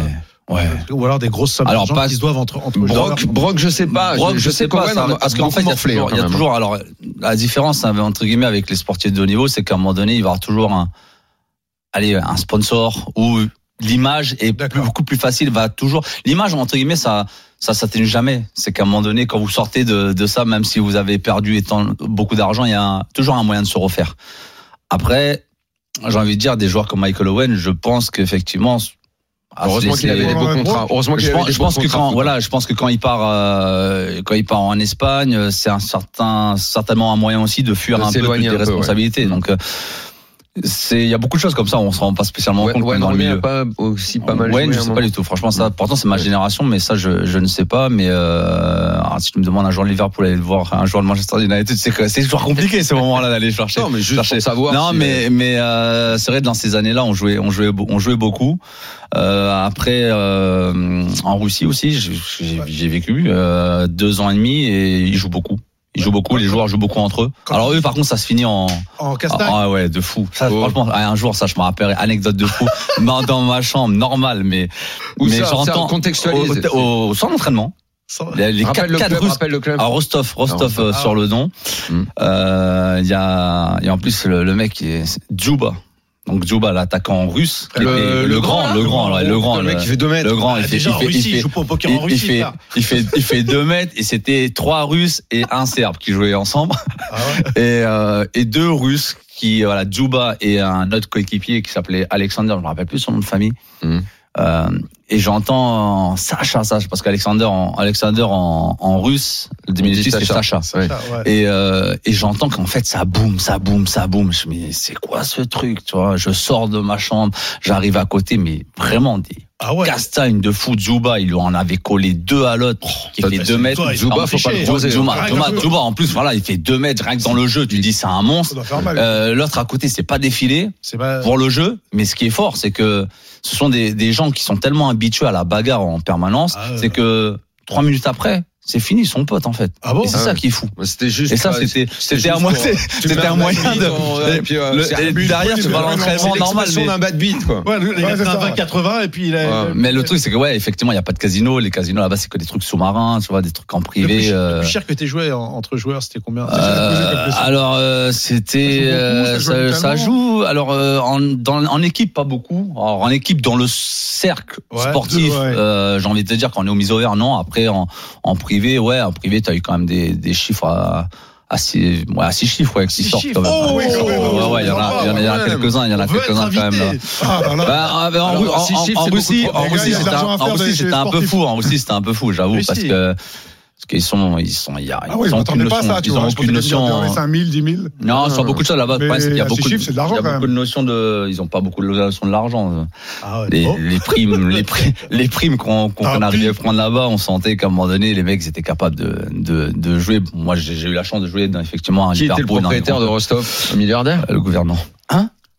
Ouais. Ou alors des grosses sommes Alors, d'argent pas- qui se doivent entre, entre. Brock, Brock, je sais pas. Brock, je, je sais pas, ça, parce qu'en fait, il y a morflé, toujours, il y a quand même. toujours- alors, la différence, hein, entre guillemets, avec les sportifs de haut niveau, c'est qu'à un moment donné, il va y avoir toujours un, allez, un sponsor ou l'image est plus- beaucoup plus facile, va toujours, l'image, entre guillemets, ça, ça s'atténue jamais. C'est qu'à un moment donné, quand vous sortez de, de ça, même si vous avez perdu étant beaucoup d'argent, il y a un- toujours un moyen de se refaire. Après, j'ai envie de dire, des joueurs comme Michael Owen, je pense qu'effectivement, se Heureusement qu'il avait des beaux contrats. Heureusement qu'il je avait pense, je pense que quand voilà, je pense que quand il part euh, quand il part en Espagne, euh, c'est un certain certainement un moyen aussi de fuir De un peu toutes les peu, ouais. responsabilités. Donc euh, c'est il y a beaucoup de choses comme ça, on s'en rend pas spécialement Ouais, compte Wayne dans le milieu. a pas aussi pas mal Wayne, joué. je sais pas moment. du tout. Franchement, ça, pourtant, c'est ma Ouais. génération, mais ça, je, je ne sais pas. Mais euh, alors, si tu me demandes un joueur de Liverpool aller le voir, un joueur de Manchester United, c'est c'est toujours compliqué ce moment-là d'aller chercher. Non, mais juste chercher. pour savoir. Non, si, mais mais euh, c'est vrai dans ces années-là, on jouait on jouait on jouait beaucoup. Euh, après, euh, en Russie aussi, j'ai vécu euh, deux ans et demi et ils jouent beaucoup. Ils jouent beaucoup, les joueurs jouent beaucoup entre eux. Quand- Alors eux, par contre, ça se finit en En castagne. ah ouais, de fou. Ça, Oh. franchement, ah, un jour, ça, je me rappelle, anecdote de fou, dans, dans ma chambre, normal, mais, Où mais ça, ça, j'entends contextualise. au, au, au centre d'entraînement. Sans- Les, quatre, le quatre club, Russes. le club. À Rostov, Rostov Ah, euh, ah. sur le don. Hmm. Euh, Il y a, il y a en plus le, le mec qui est c'est Djouba. Donc Djouba, l'attaquant russe, qui Le- était- le grand, grand, le grand, là, le, le grand, le mec qui fait 2 mètres. le grand, il Ah, fait, déjà il fait, Russie, il il fait, joue pas au poker il, en il Russie. fait, frère. il fait, il fait deux mètres et c'était trois Russes et un Serbe qui jouaient ensemble Ah ouais. et, euh, et deux Russes qui voilà Djouba et un autre coéquipier qui s'appelait Alexander, je me rappelle plus son nom de famille. Mhm. Euh, et j'entends Sacha, Sacha, parce qu'Alexander en Alexander en, en russe, le diminutif c'est Sacha. Ouais. Et, euh, et j'entends qu'en fait ça boum, ça boum, ça boum. Je me dis mais c'est quoi ce truc, tu vois? Je sors de ma chambre, j'arrive à côté, mais vraiment des Ah ouais. castagnes de fou. Djouba, il lui en avait collé deux à l'autre, qui ça, fait deux mètres. toi, t'a faut pas le qu'un peu. Djouba, en plus, voilà, il fait deux mètres rien que dans le jeu. Tu te dis c'est un Ça monstre. doit faire mal. Euh, L'autre à côté, c'est pas défilé pas. pour le jeu, mais ce qui est fort, c'est que ce sont des, des gens qui sont tellement habitués à la bagarre en permanence, Ah c'est que trois minutes après, c'est fini son pote en fait. Ah bon et c'est Ah ça ouais. qui est fou. C'était juste. Et ça, pas- c'était, c'était un moyen, c'était un moyen de, et puis, euh, c'est- derrière, c'est l'entraînement normal, mais, d'un bad beat, quoi. Ouais, les Ouais, c'est ça. 80-80 et puis il a. Ouais. mais le truc, c'est que ouais, effectivement, il y a pas de casino. Les casinos là-bas, c'est que des trucs sous-marins, tu vois, des trucs en Le plus, privé. euh, le plus cher que t'es joué en- entre joueurs, c'était combien Euh, alors euh, c'était Ça joue ça euh, alors euh, en, dans, en équipe pas beaucoup alors en équipe dans le cercle sportif euh, j'ai envie de te dire quand on est au mise au vert non après en, en privé ouais en privé tu as eu quand même des, des chiffres à, à six ouais, à six chiffres ouais, qui sortent quand même Oh, oui, quand même. ouais ouais il y en a il y en quelques-uns il y en a quelques-uns quand même. Ah, là, là. Bah, ah, ben, en, Alors, en- six chiffres, en Russie, en Russie, c'était un, peu fou. En Russie, c'était un peu fou, j'avoue, parce que parce qu'ils sont, ils sont, il y a, Ah ils oui, je ont m'attendais aucune pas notion, ça, tu ils vois. ont Je pensais aucune notion. dirais 5 000, 10 000. Non, sur beaucoup de choses là-bas. C'est qu'il y a beaucoup, chiffres, c'est de l'argent, il y a quand beaucoup de notions de, ils ont pas beaucoup de notions de l'argent. Ah ouais. Les, Oh. les primes, les primes, les primes qu'on qu'on Ah, arrivait à prendre là-bas, on sentait qu'à un moment donné, les mecs ils étaient capables de, de, de jouer. Moi, j'ai eu la chance de jouer dans, effectivement à Qui était le propriétaire de Rostov Un milliardaire? Le gouvernement.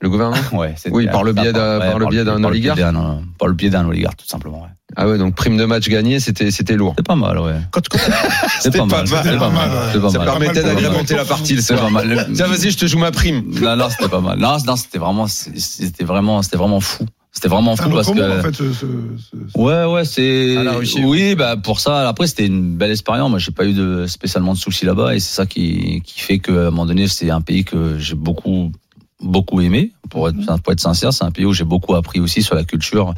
Le gouvernement Ouais, c'était- Oui, par le biais d'un- ouais, par le biais d'un par le oligarque. biais d'un- Par le biais d'un oligarque, tout simplement. ouais. Ah ouais, donc prime de match gagné, c'était c'était lourd. C'est pas mal, ouais. Quand, quand- C'est pas mal. mal. pas mal. C'est pas Ça mal. permettait d'agrémenter la partie C'est pas mal. Tiens, vas-y, je te joue ma prime. Non, non, c'était pas mal. Non, non, c'était vraiment, c'était vraiment, c'était vraiment fou. C'était vraiment fou parce que. en fait, ce- ce- ce- Ouais, ouais, c'est. À. Oui, bah pour ça. Après, c'était une belle expérience. Moi, j'ai pas eu de spécialement de soucis là-bas, et c'est ça qui qui fait qu'à un moment donné, c'est un pays que j'ai beaucoup beaucoup aimé. Pour être, pour être sincère, c'est un pays où j'ai beaucoup appris aussi sur la culture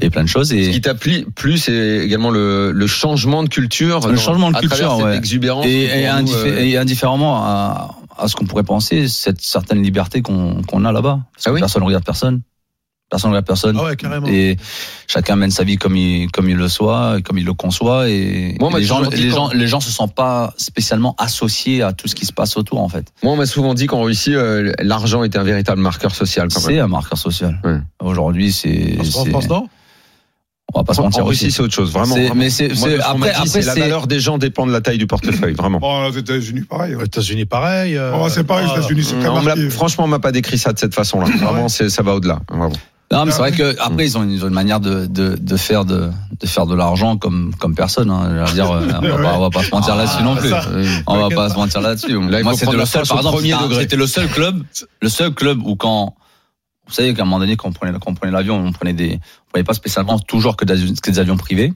et plein de choses. Ce Et qui t'a plu, plus, c'est également le, le changement de culture. Le dans- changement de à culture, cette exubérance. et, nous, euh, et indifféremment à, à ce qu'on pourrait penser, cette certaine liberté qu'on a là-bas. Ah oui personne ne regarde personne. Personne ne regarde personne. Ah ouais, carrément. Et chacun mène sa vie comme il, comme il le soit, comme il le conçoit. Et, Moi, les, gens, les, quand- gens, les gens se sentent pas spécialement associés à tout ce qui se passe autour, en fait. Moi, on m'a souvent dit qu'en Russie, euh, l'argent était un véritable marqueur social. C'est un marqueur social. Ouais. Aujourd'hui, c'est. En c'est- France, non? On va pas se En, mentir en Russie, c'est autre chose. Vraiment. Mais c'est- après- après, c'est la valeur des gens dépend de la taille du portefeuille. Vraiment. Bon, aux États-Unis, pareil. Aux. États-Unis, pareil. euh, Oh, c'est pareil, aux États-Unis, c'est l'a- franchement, on m'a pas décrit ça de cette façon-là. Vraiment, ça va au-delà. Non, mais c'est vrai que après ils ont, une- ils ont une manière de, de, de faire de, de faire de l'argent comme comme personne. Hein. Je veux dire, euh, on va, pas, on va pas se mentir là-dessus non plus. ça. On va pas se mentir là-dessus. Là, Moi, c'était le seul, par exemple, c'était le seul club, le seul club où quand Vous savez qu'à un moment donné, quand on prenait, quand on prenait l'avion, on prenait des, on prenait pas spécialement toujours que des, que des avions privés.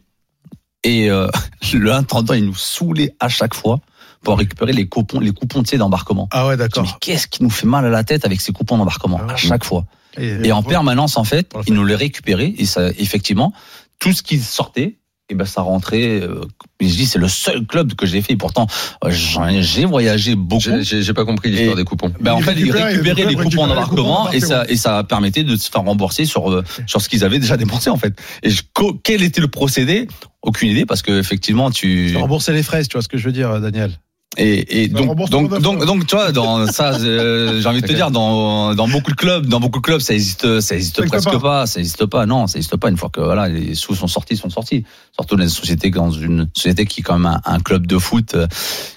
Et euh, l'intendant, il nous saoulait à chaque fois pour récupérer les coupons, les coupons d'embarquement. Ah ouais, dis, Mais d'accord. qu'est-ce qui nous fait mal à la tête avec ces coupons d'embarquement Ah ouais. à chaque fois Et, Et en permanence, en fait, le ils nous les récupéraient et ça, effectivement, tout ce qui sortait, et ben ça rentrait. euh, je dis, c'est le seul club que j'ai fait. Et pourtant, euh, j'ai voyagé beaucoup. J'ai- pas compris l'histoire des coupons. Ben, en fait, ils récupéraient les coupons coupons et ça, et ça permettait de se faire rembourser sur, euh, sur ce qu'ils avaient déjà dépensé, en fait. Et je- quel était le procédé? Aucune idée, parce que effectivement, tu, rembourser les fraises, tu vois ce que je veux dire, Daniel? Et, et donc, donc, donc, donc, tu vois, dans ça, euh, j'ai envie de te dire, dans, dans beaucoup de clubs, dans beaucoup de clubs, ça existe, ça existe Ça presque pas. pas. ça existe pas. Non, ça existe pas. Une fois que voilà, les sous sont sortis, sont sortis. Surtout dans une société, dans une société qui est quand même un, un club de foot, euh,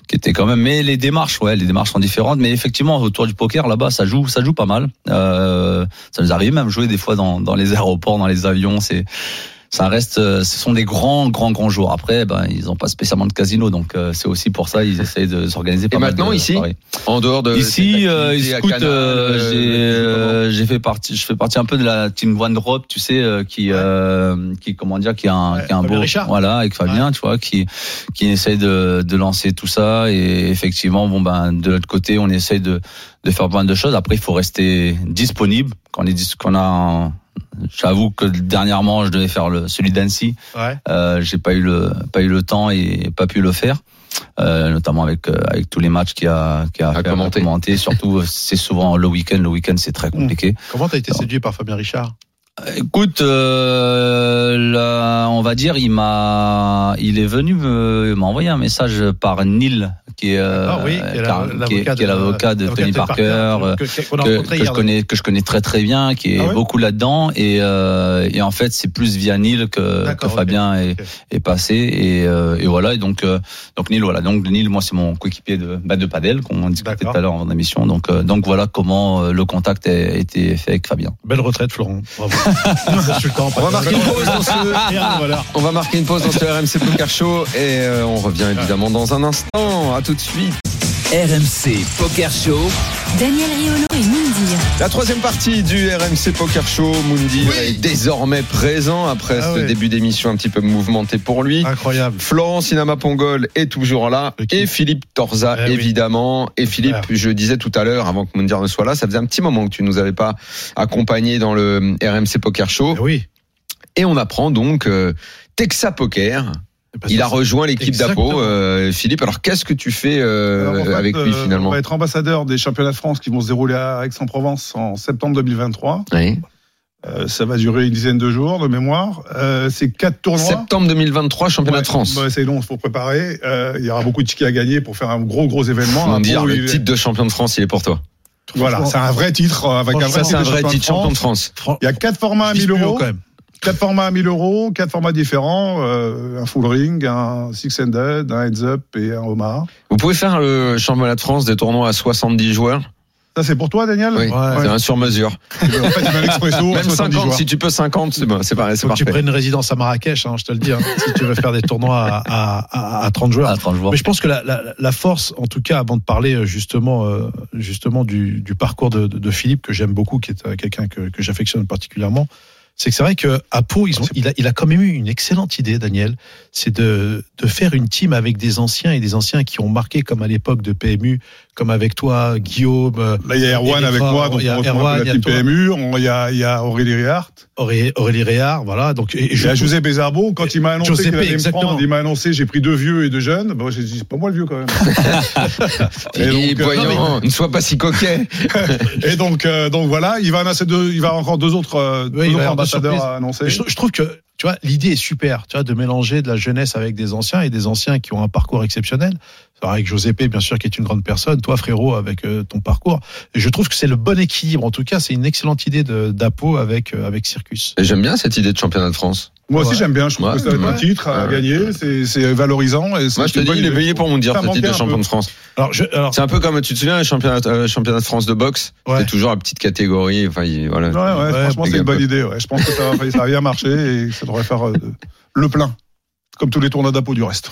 qui était quand même. Mais les démarches, ouais, les démarches sont différentes. Mais effectivement, autour du poker, là-bas, ça joue, ça joue pas mal. Euh, ça nous arrive même de jouer des fois dans, dans les aéroports, dans les avions. C'est ça reste, euh, ce sont des grands, grands, grands joueurs. Après, ben, ils n'ont pas spécialement de casino, donc euh, c'est aussi pour ça ils essayent de s'organiser. mal maintenant, de ici. En dehors de. Ici, euh, écoute, euh, j'ai fait partie, je fais partie un peu de la team One Drop, tu sais, qui, qui comment dire, qui a un, Ouais, qui a un beau, Richard. voilà, avec Fabien, tu vois, qui qui essaye de, de lancer tout ça et effectivement, bon ben de l'autre côté, on essaye de de faire plein de choses. Après, il faut rester disponible quand on est qu'on a. un- J'avoue que dernièrement, je devais faire le, celui d'Annecy. Ouais. Euh, j'ai pas eu le pas eu le temps et pas pu le faire. Euh, notamment avec euh, avec tous les matchs qu'il y a qu'il a à À faire, commenter. à commenter. Surtout, c'est souvent le week-end. Le week-end, c'est très compliqué. Comment t'as été séduit par Fabien Richard? Écoute, euh, là, on va dire, il m'a, il est venu m'a envoyé un message par Neil, qui est, Ah oui, qui est est- l'avocat est l'avocat de, Tony Parker, que- je connais que je connais très très bien qui est Ah ouais beaucoup là-dedans. Et euh, et en fait c'est plus via Neil que, Fabien est, est passé. Et, euh, et voilà et donc donc Neil voilà. Donc Neil moi c'est mon coéquipier de bah, de padel qu'on discutait tout à l'heure en émission. Donc donc voilà comment le contact a été fait avec Fabien. Belle retraite, Florent. Bravo. Consultant, On va marquer une pause dans ce. Et un voleur. On va marquer une pause dans ce RMC Poker Show et euh, on revient évidemment dans un instant. À tout de suite. RMC Poker Show. Daniel Riolo et Mindir. La troisième partie du RMC Poker Show, Mundi est désormais présent après Ah ce ouais. début d'émission un petit peu mouvementé pour lui. Incroyable. Florent Sinama Pongol est toujours là et Philippe Torza Eh oui. évidemment. Et Philippe, je disais tout à l'heure avant que Mundir ne soit là, ça faisait un petit moment que tu nous avais pas accompagné dans le RMC Poker Show Eh Oui. et on apprend donc euh, Texa Poker. Parce Il a rejoint l'équipe d'Apo. euh, Philippe, alors qu'est-ce que tu fais euh, Alors, en fait, avec lui euh, finalement On va être ambassadeur des championnats de France qui vont se dérouler à Aix-en-Provence en septembre 2023. Oui. Euh, ça va durer une dizaine de jours de mémoire. Euh, c'est quatre tournois. Septembre 2023, championnat Ouais, de France. ouais, c'est long, il faut préparer. Euh, il y aura beaucoup de tickets à gagner pour faire un gros gros événement. On Apo, le titre de champion de France, il est pour toi. Voilà, c'est un vrai titre avec un vrai Ça, c'est titre un de vrai champion de titre champion de France. Il y a quatre formats à 1000 10 euros. quand même. Quatre formats à 1000 euros, quatre formats différents, euh, un full ring, un six ended, un heads up et un homard. Vous pouvez faire le championnat de France des tournois à 70 joueurs? Ça c'est pour toi Daniel? Oui, c'est un sur mesure. En fait, il à Même 70 50, joueurs. si tu peux 50, c'est bon, c'est que tu parfait. prennes une résidence à Marrakech, hein, je te le dis, hein, si tu veux faire des tournois à, à, à, à 30 joueurs. à 30 jours. Mais je pense que la, la, la force, en tout cas, avant de parler euh, justement, euh, justement du, du parcours de, de, de Philippe, que j'aime beaucoup, qui est quelqu'un que, que j'affectionne particulièrement, c'est que c'est vrai que à Pau, ils ont, il, a, il a quand même eu une excellente idée, Daniel, c'est de, de faire une team avec des anciens et des anciens qui ont marqué, comme à l'époque de PMU, comme avec toi, Guillaume, euh, Là, il y a Erwan Et avec moi, donc il y a Erwan, il y la a. PMU. Il y a, il y a Aurélie Réhart. Aurélie, Aurélie Réard, voilà. Donc, et, et Il y a je- José Bézarbeau. Quand il m'a annoncé qu'il allait me exactement. prendre, il m'a annoncé j'ai pris deux vieux et deux jeunes. Bon, j'ai dit c'est pas moi le vieux quand même. Et, Et donc, euh, voyons, ne sois pas si coquet. Et donc, euh, donc voilà, il va annoncer deux, il va encore deux autres, euh, deux Oui, y autres deux ambassadeurs à annoncer. Mais Je, je trouve que tu vois l'idée est super, tu vois, de mélanger de la jeunesse avec des anciens et des anciens qui ont un parcours exceptionnel. Avec Giuseppe, bien sûr, qui est une grande personne, toi, frérot, avec euh, ton parcours. Et je trouve que c'est le bon équilibre. En tout cas, c'est une excellente idée d'Apo avec euh, avec Circus. Et J'aime bien cette idée de championnat de France. Moi aussi Ouais. j'aime bien, je trouve Ouais. que ça va être un titre à gagner, c'est valorisant. Et Moi, je te dis, il est payé pour me dire ce titre de champion de France. Alors, C'est un peu comme, tu te souviens, le championnat, euh, championnat de France de boxe? C'est toujours la petite catégorie. Enfin, voilà. Ouais, franchement, c'est une bonne idée. Je pense que ça va, ça va bien marcher et ça devrait faire euh, le plein, comme tous les tournois d'impôts du reste.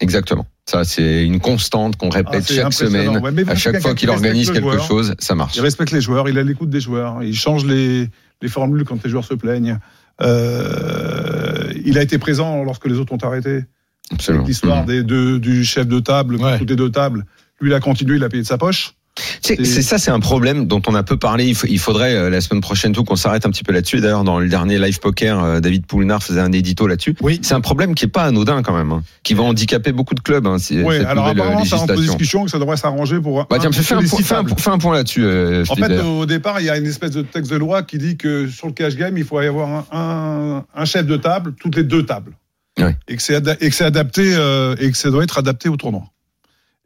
exactement. Ça, c'est une constante qu'on Ah, répète c'est chaque semaine. À chaque fois qui qu'il organise quelque joueur. chose, ça marche. Il respecte les joueurs, il a l'écoute des joueurs, il change les, les formules quand les joueurs se plaignent. Euh, il a été présent lorsque les autres ont arrêté. Absolument. L'histoire Mhm. des deux, du chef de table, Ouais. toutes les deux tables. Lui, il a continué, il a payé de sa poche. C'est ça, c'est un problème dont on a peu parlé. Il, faudrait euh, la semaine prochaine tout qu'on s'arrête un petit peu là-dessus. D'ailleurs, dans le dernier live poker, euh, David Poulnard faisait un édito là-dessus. Oui. C'est un problème qui est pas anodin quand même, hein, qui va handicaper beaucoup de clubs. Hein, si- Oui, cette alors euh, apparemment, c'est en discussion que ça devrait s'arranger pour. Bah tiens, un- fais, un, fais un, tables. fais un point là-dessus. euh, En fait, au départ, il y a une espèce de texte de loi qui dit que sur le cash game, il faut y avoir un, un- un chef de table toutes les deux tables. Ouais. Et que c'est ada- et que c'est adapté euh, et que ça doit être adapté au tournoi.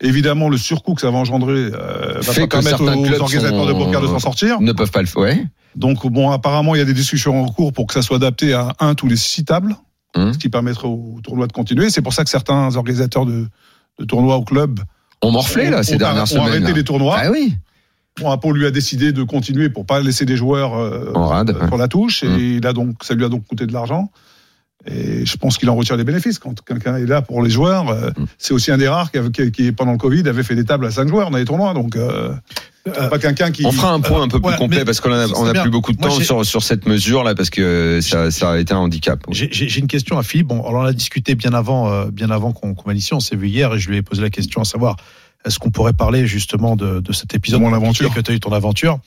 Évidemment, le surcoût que ça va engendrer euh, va pas permettre aux clubs organisateurs de poker de s'en sortir. ne peuvent pas le faire. Ouais. Donc, bon, apparemment, il y a des discussions en cours pour que ça soit adapté à un tous les six tables, Hum. ce qui permettrait au tournoi de continuer. C'est pour ça que certains organisateurs de, de tournois au club On morflait là ont- ces ont- dernières ont semaines. arrêté là. les tournois. Ah oui. Bon, Apple lui a décidé de continuer pour pas laisser des joueurs euh, En rade. sur la touche et Mm. il a donc ça lui a donc coûté de l'argent et je pense qu'il en retire des bénéfices quand quelqu'un est là pour les joueurs euh, Mm. c'est aussi un des rares qui, avait- qui, qui, pendant le Covid avait fait des tables à 5 joueurs dans les tournois donc euh, Euh, pas quelqu'un qui On fera un point un peu plus complet parce qu'on a, ça on serait a bien. plus beaucoup de Moi, temps sur, sur cette mesure là parce que ça, ça a été un handicap. J'ai- une question à Philippe. Bon, alors on a discuté bien avant, euh, bien avant qu'on vienne ici. On s'est vu hier et je lui ai posé la question à savoir est-ce qu'on pourrait parler justement de, de cet épisode De mon aventure. que tu as eu ton aventure.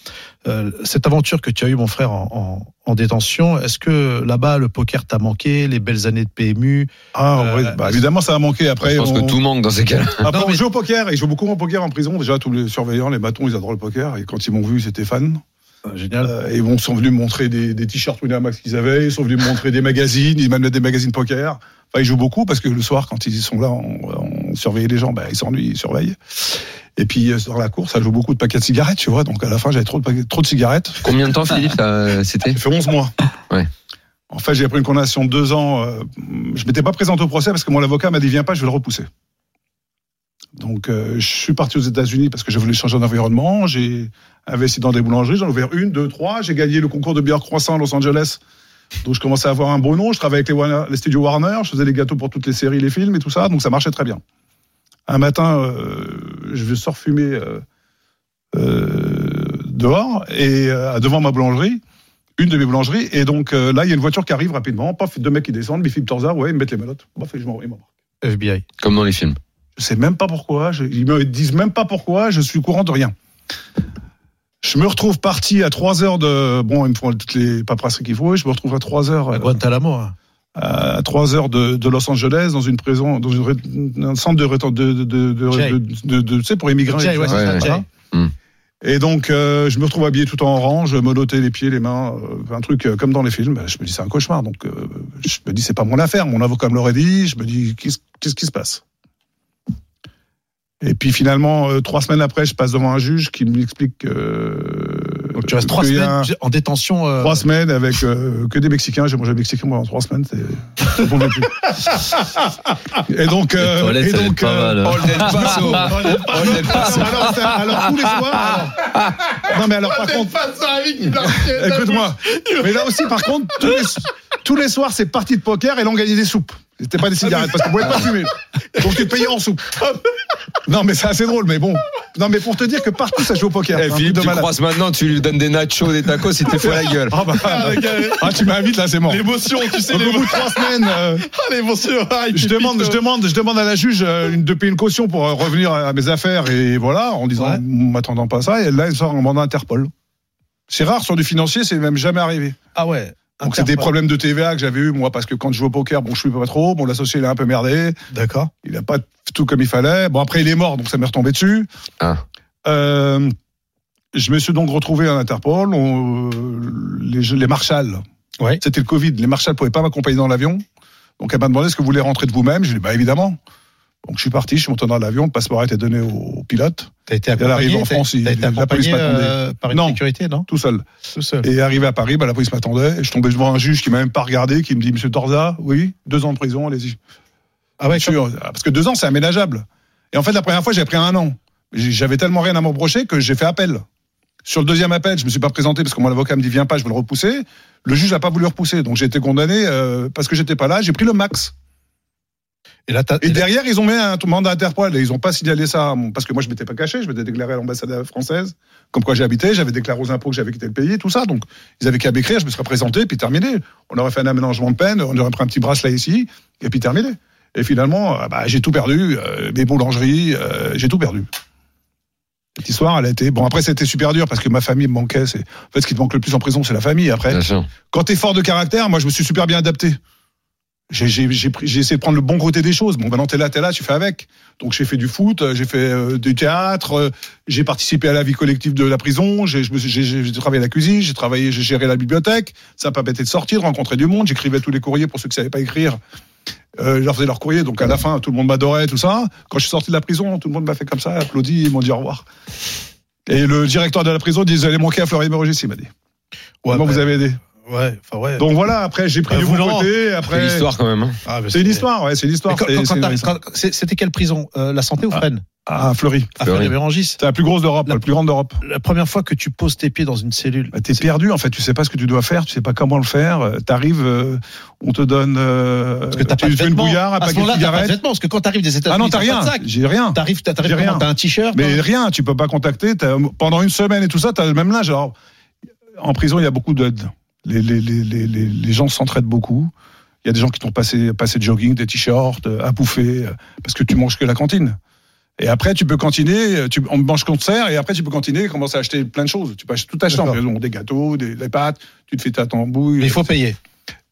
Euh, cette aventure que tu as eu, mon frère, en, en- en détention. Est-ce que là-bas le poker t'a manqué, les belles années de PMU ah, Euh, ouais, bah, évidemment ça a manqué après Je pense on- que tout manque dans ces cas-là. Après, Non, on mais- joue au poker et je joue beaucoup au poker en prison déjà tous les surveillants les bâtons ils adorent le poker et quand ils m'ont vu ils étaient fans Génial. Euh, et ils sont venus me montrer des, des t-shirts Winamax qu'ils avaient, ils sont venus me montrer des magazines, ils m'amenaient des magazines poker. Enfin, ils jouent beaucoup parce que le soir, quand ils sont là, on, on surveille les gens, ben, ils s'ennuient, ils surveillent. Et puis, euh, dans la course, ça joue beaucoup de paquets de cigarettes, tu vois. Donc, à la fin, j'avais trop de, paquets- trop de cigarettes. Combien de temps Philippe ça- c'était J'ai fait 11 mois. Ouais. En fait, j'ai pris une condamnation de deux ans. euh, je m'étais pas présenté au procès parce que mon avocat m'a dit, viens pas, je vais le repousser. Donc, euh, je suis parti aux États-Unis parce que je voulais changer d'environnement. J'ai investi dans des boulangeries. J'en ai ouvert une, deux, trois. J'ai gagné le concours de bière croissant à Los Angeles. Donc, je commençais à avoir un beau nom. Je travaillais avec les, Warner- les studios Warner. Je faisais les gâteaux pour toutes les séries, les films et tout ça. Donc, ça marchait très bien. Un matin, euh, je sors fumer euh, euh, dehors et euh, devant ma boulangerie une de mes boulangeries. Et donc euh, là, il y a une voiture qui arrive rapidement. Paf, deux mecs qui descendent, Biffy Torza, ouais, ils me mettent les menottes. Paf, et je m'en-. FBI. Comme dans les films. Je sais même pas pourquoi. je- ils me disent même pas pourquoi. Je suis au courant de rien. Je me retrouve parti à 3 heures de. Bon, ils me font toutes les paperasseries qu'il faut. Et je me retrouve à 3 heures. À euh, Guantanamo. hein. à 3 heures de, de Los Angeles dans une prison, dans une, ré- un centre de, de, de, de, de, Jay. de, de- de- tu sais, pour immigrants. Jay, ouais, Ouais, ça, ouais. Jay. Hmm. Et donc, euh, je me retrouve habillé tout en orange, menotté les pieds, les mains, euh, un truc euh, comme dans les films. Je me dis, c'est un cauchemar. Donc, euh, je me dis, c'est pas mon affaire. Mon avocat me l'aurait dit. Je me dis, qu'est-ce qu'est-ce qui se passe? Et puis finalement, euh, trois semaines après, je passe devant un juge qui m'explique que. Donc tu restes trois semaines en détention. euh, Trois semaines avec euh, que des Mexicains. J'ai mangé mexicain pendant trois semaines. C'est. et donc. euh, Les et donc. pas mal. All del Paso. All del Paso. alors, tous les soirs. alors- non mais alors par contre. Écoute-moi. Mais là aussi par contre tous les, tous les soirs c'est partie de poker et là on gagnait des soupes. C'était pas des cigarettes parce qu'on pouvait pas fumer. Donc tu payais en soupe. Non mais c'est assez drôle mais bon. Non mais pour te dire que partout ça joue au poker. Eh, Philippe, tu de malade. croises maintenant, tu lui donnes des nachos, des tacos, il te fait la gueule. Ah, bah, ah, tu m'invites là c'est mort. L'émotion, tu sais, Donc, au bout de trois semaines. euh, Ah, l'émotion. ah, je demande, je demande, je demande à la juge euh, une- de payer une caution pour euh, revenir à mes affaires et voilà, en disant, Ouais. en m'attendant pas à ça. Et là, il sort un mandat Interpol. C'est rare sur du financier, c'est même jamais arrivé. Ah ouais. Donc c'est des problèmes de TVA que j'avais eu moi parce que quand je joue au poker, bon, je suis pas trop. Mon associé il est un peu merdé, D'accord. il a pas tout comme il fallait. Bon après il est mort, donc ça m'est retombé dessus. Ah. Euh, je me suis donc retrouvé à Interpol. On, euh, les, les marshals, Ouais. c'était le Covid. Les marshals pouvaient pas m'accompagner dans l'avion. Donc elle m'a demandé est-ce que vous voulez rentrer de vous-même. Je lui ai dit bah évidemment. Donc je suis parti, je suis monté dans l'avion, le passeport a été donné au pilote, T'as été accompagné. en France, il- été la police euh, par une Non. sécurité, non? Tout seul. Tout seul. Et arrivé à Paris, bah, la police m'attendait. Et je tombais devant un juge qui m'a même pas regardé, qui me dit Monsieur Torza, oui, deux ans de prison, allez-y. Ah ouais. Sûr, parce que deux ans, c'est aménageable. Et en fait, la première fois, j'ai pris un an. J'avais tellement rien à me reprocher que j'ai fait appel. Sur le deuxième appel, je me suis pas présenté parce que mon avocat me dit viens pas, je veux le repousser. Le juge n'a pas voulu repousser, donc j'ai été condamné euh, parce que j'étais pas là. J'ai pris le max. Et là, t'as- Et derrière, ils ont mis un mandat Interpol et ils ont pas signalé ça parce que moi je m'étais pas caché, je m'étais déclaré à l'ambassade française, comme quoi j'habitais, j'avais déclaré aux impôts que j'avais quitté le pays, tout ça. Donc ils avaient qu'à m'écrire, je me serais présenté, puis terminé. On aurait fait un aménagement de peine, on aurait pris un petit bracelet ici, et puis terminé. Et finalement, euh, bah, j'ai tout perdu, euh, mes boulangeries, euh, j'ai tout perdu. Cette histoire, elle a été. Bon, après, c'était super dur parce que ma famille me manquait. C'est... En fait, ce qui te manque le plus en prison, c'est la famille. Après, Bien sûr. quand t'es fort de caractère, moi je me suis super bien adapté. J'ai, essayé de prendre le bon côté des choses. Bon, maintenant t'es là, t'es là, tu fais avec. Donc j'ai fait du foot, euh, j'ai fait euh, du théâtre, euh, j'ai participé à la vie collective de la prison, j'ai, travaillé à la cuisine, j'ai travaillé, j'ai géré la bibliothèque. Ça m'a permis de sortir, de rencontrer du monde. J'écrivais tous les courriers pour ceux qui savaient pas écrire. Euh, je leur faisais leur courrier, donc à la fin, tout le monde m'adorait, tout ça. Quand je suis sorti de la prison, tout le monde m'a fait comme ça, applaudi, ils m'ont dit au revoir. Et le directeur de la prison vous allez manquer à Florian il m'a dit. Ouais, Comment bah, vous avez aidé? Ouais, enfin ouais. donc voilà, après j'ai pris Bah, du vous, bon côté. C'est Après, l'histoire quand même. hein. Ah, c'est une histoire, ouais, c'est une histoire. Mais quand- C'est- quand- c'est- quand t'arrives- quand- c'est- C'était quelle prison Euh, La santé ou Ah. Fresnes Ah, Fleury. À Fleury. Fresnes Vérangis. C'est la plus grosse d'Europe, la, plus grande d'Europe. La première fois que tu poses tes pieds dans une cellule. Bah, T'es perdu en fait, tu sais pas ce que tu dois faire, tu sais pas comment le faire. euh, T'arrives, euh, on te donne, euh, Parce que t'as pas de une bouillarde, un À paquet de cigarettes. parce que quand t'arrives des États-Unis, Ah non, t'as rien, j'ai rien. T'arrives, t'as rien. t'as un t-shirt. Mais hein. rien, tu peux pas contacter. Pendant une semaine et tout ça, t'as le même linge. Alors, en prison, il y a beaucoup d'aide. Les, les, les, les, les, les gens s'entraident beaucoup. Il y a des gens qui t'ont passé, passé de jogging, des t-shirts, euh, à bouffer, euh, parce que tu manges que la cantine. Et après, tu peux cantiner, euh, tu, on mange concert, et après, tu peux cantiner et commencer à acheter plein de choses. Tu peux acheter tout acheter en D'accord. prison, des gâteaux, des, des pâtes, tu te fais ta tambouille. Mais il faut payer.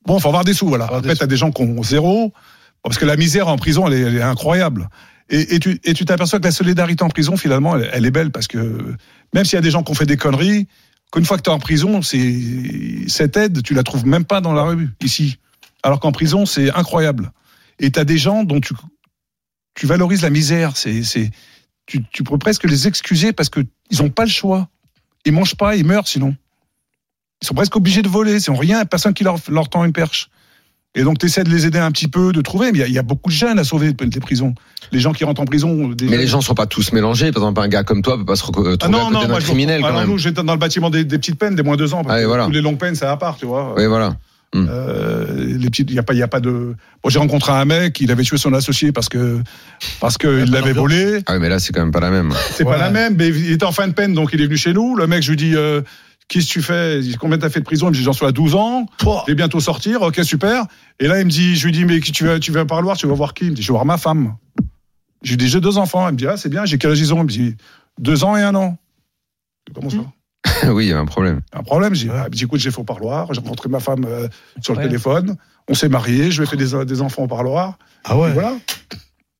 Bon, faut avoir des sous, voilà. Après, sous. t'as des gens qui ont zéro, parce que la misère en prison, elle est, elle est incroyable. Et, et tu et tu t'aperçois que la solidarité en prison, finalement, elle, elle est belle, parce que même s'il y a des gens qui ont fait des conneries, qu'une fois que t'es en prison, cette aide, tu la trouves même pas dans la rue, ici. Alors qu'en prison, c'est incroyable. Et t'as des gens dont tu, tu valorises la misère. C'est, tu, tu peux presque les excuser parce que ils ont pas le choix. Ils mangent pas, ils meurent sinon. Ils sont presque obligés de voler. Ils ont rien, personne qui leur, leur tend une perche. Et donc, tu essaies de les aider un petit peu, de trouver. Mais il y a- il y, a beaucoup de jeunes à sauver des prisons. Les gens qui rentrent en prison. Des Mais les gens sont pas tous mélangés. Par exemple, un gars comme toi peut pas se reco- euh, Ah trouver à non, côté non, d'un moi, je criminel quand alors, même. nous, j'étais dans le bâtiment des, des petites peines, des moins deux ans. Parce Ah, voilà. Tous les longues peines, c'est à part, tu vois. Oui, voilà. Euh, les petites, il y a pas, il y a pas de. Moi, j'ai rencontré un mec, il avait tué son associé parce que parce que il l'avait volé. Ah oui, mais là, c'est quand même pas la même. C'est pas la même, mais il était en fin de peine, donc il est venu chez nous. Le mec, je lui dis, euh, qu'est-ce que tu fais? Il dit, Combien t'as fait de prison? Il me dit, j'en suis à 12 ans. Je vais bientôt sortir. Ok, super. Et là, il me dit, je lui dis, mais qui tu vas, tu vas par Loire, tu vas voir qui? Il me dit, je vais voir ma femme. Je lui dis, j'ai deux enfants. Il me dit, ah, c'est bien, j'ai quel âge ils ont? Il me dit, deux ans et un an. Comment ça oui, il y a un problème. un problème? J'ai dit, ah, il me dit, écoute, j'ai fait au parloir. J'ai rencontré ma femme euh, sur le Ouais. téléphone. On s'est mariés. Je lui ai fait des, des enfants au parloir. Ah ouais. Et Voilà.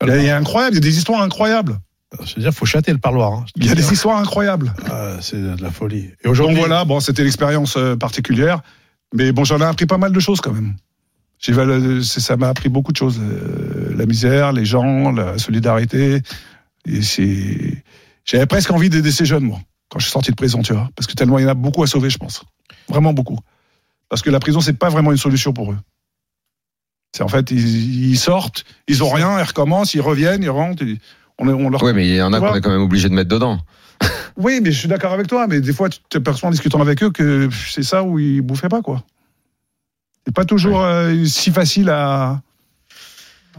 Il y a- il y a incroyable. Il y a des histoires incroyables. Je veux dire, faut châter le parloir. hein. Il y a des histoires incroyables. Ah, c'est de la folie. Et Donc aujourd'hui, voilà, bon, c'était l'expérience euh, particulière. Mais bon, j'en ai appris pas mal de choses quand même. C'est- ça m'a appris beaucoup de choses. Euh, la misère, les gens, la solidarité. J'avais presque envie d'aider ces jeunes, moi, quand je suis sorti de prison, tu vois. Parce que tellement il y en a beaucoup à sauver, je pense. Vraiment beaucoup. Parce que la prison, c'est pas vraiment une solution pour eux. C'est en fait, ils, ils sortent, ils ont rien, ils recommencent, ils reviennent, ils rentrent. On, on leur Oui, mais il y en a qu'on est quand même obligé de mettre dedans. oui, mais je suis d'accord avec toi, mais des fois, tu t'aperçois en discutant avec eux que c'est ça où ils bouffaient pas, quoi. C'est pas toujours euh, si facile à,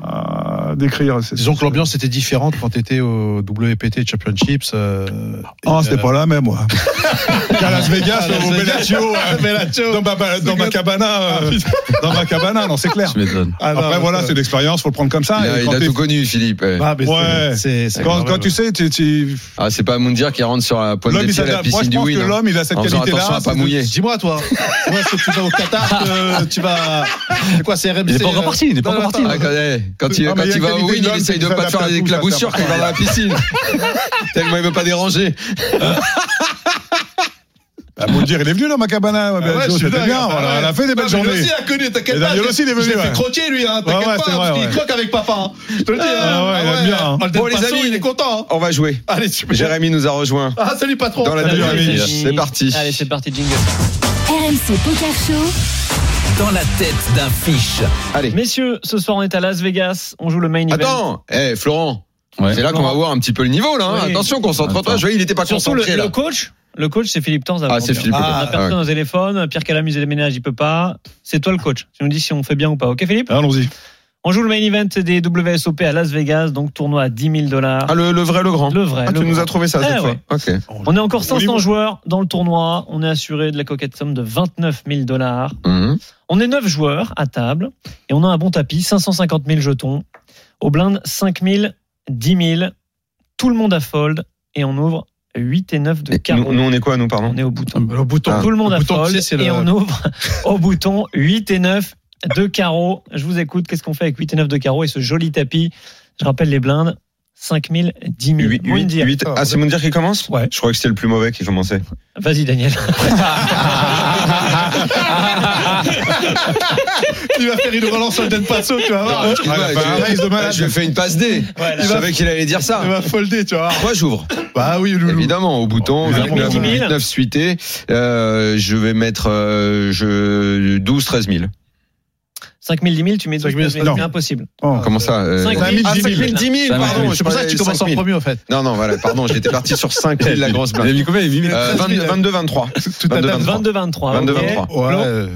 à décrire. disons que l'ambiance était différente quand tu étais au WPT Championships. Euh, Ah, c'était euh, pas la même, moi. Qu'à Las Vegas, À Las au Vegas. Bellagio, euh, dans ma, dans ma cabana, euh, dans ma cabana, non, c'est clair. Ah, non, Après, voilà, ça- c'est l'expérience, faut le prendre comme ça. il a, il tout connu, Philippe. ouais. Ah, quand, tu sais, tu, tu- Ah, c'est pas Moundir qui rentre sur la pointe des pieds à la je piscine du Win. que l'homme, il a cette qualité-là. pas de- mouiller. Dis-moi, toi, est-ce que tu vas au Qatar, tu vas. C'est quoi, c'est RMC Il est pas encore euh, parti, il est pas encore parti. Ah, quand, il, Ah, il il va au Win, il essaye de pas te faire des éclaboussures quand il va dans la piscine. Tellement il veut pas déranger. Ah, le dire, il est venu dans ma cabana, Ah ouais, c'était bien. ah voilà, ouais. Elle a fait des belles journées. aussi a connu, t'inquiète pas. Daniel aussi, il est venu, Je l'ai fait ouais. croquer, lui, hein, Ouais, t'inquiète ouais, pas, vrai, parce qu'il ouais. croque avec papa. hein. Je te le dis. Ah ouais, il aime bien, hein. Bon, Bon, les amis. il est content. hein. On va jouer. Allez, super. Jérémy nous a rejoint Ah, salut, patron. dans la deuxième. C'est parti. Allez, c'est parti, jingle. RMC Poker Show. Dans la tête d'un fiche. Allez. Messieurs, ce soir on est à Las Vegas. On joue le main event. Attends, eh Florent, Ouais. c'est là qu'on va voir un petit peu le niveau là. hein. Oui. Attention, concentre-toi. Je vois, il était pas Surtout le, concentré le là. coach. Le coach, c'est Philippe Tanz. Ah, c'est Philippe. Ah, a personne ouais. au téléphone. Pierre Calamus et les ménages, il peut pas. C'est toi le coach. Tu nous dis si on fait bien ou pas. Ok, Philippe? Allons-y. On joue le main event des WSOP à Las Vegas, donc tournoi à 10 000 dollars. Ah, le, le vrai, le grand. Le vrai. Ah, le tu nous grand. as trouvé ça cette Eh fois. ouais. Ok. On est encore Au 500 niveau- joueurs dans le tournoi. On est assuré de la coquette somme de 29 000 dollars. Mhm. On est 9 joueurs à table et on a un bon tapis, 550 000 jetons. Au blind, 5 000, 10 000. Tout le monde a fold et on ouvre 8 et 9 de carreau. nous, nous, on est quoi, nous, pardon On est au bouton. Le bouton. Ah. Tout le monde a fold et le- on ouvre au bouton 8 et 9 de carreau. Je vous écoute. Qu'est-ce qu'on fait avec 8 et 9 de carreau et ce joli tapis? Je rappelle les blindes. 5 000, 10 000. Huit- huit- Moundir. huit- Ah, c'est Moundir qui commence? Ouais. Je crois que c'était le plus mauvais qui commençait. Vas-y, Daniel. Il va faire une relance sur le Den Passo, tu vas voir. Ouais, je- malade. Je lui ai fait une passe D. Voilà. Je savais qu'il allait dire ça. Il va folder, tu vois. Moi, j'ouvre? Bah oui, Loulou. Évidemment, au bouton, Évidemment. 8, 10 000. 9 suité. Euh, je vais mettre euh, je, 12, 13 000. 5 000, 10 000, tu mets 5 000, 12 000, non. c'est impossible. Oh. Comment ça euh, 5 000, Ah, 10 5 000. 000, 10 000, pardon. C'est pour ça que tu commences en premier, en fait. Non, non, voilà, pardon, j'étais parti sur 5 000, la grosse Il a blinde. mis combien? Il a mis Euh, 22, 22, 23. Tout à 22, fait. 23. 22, 23. 22,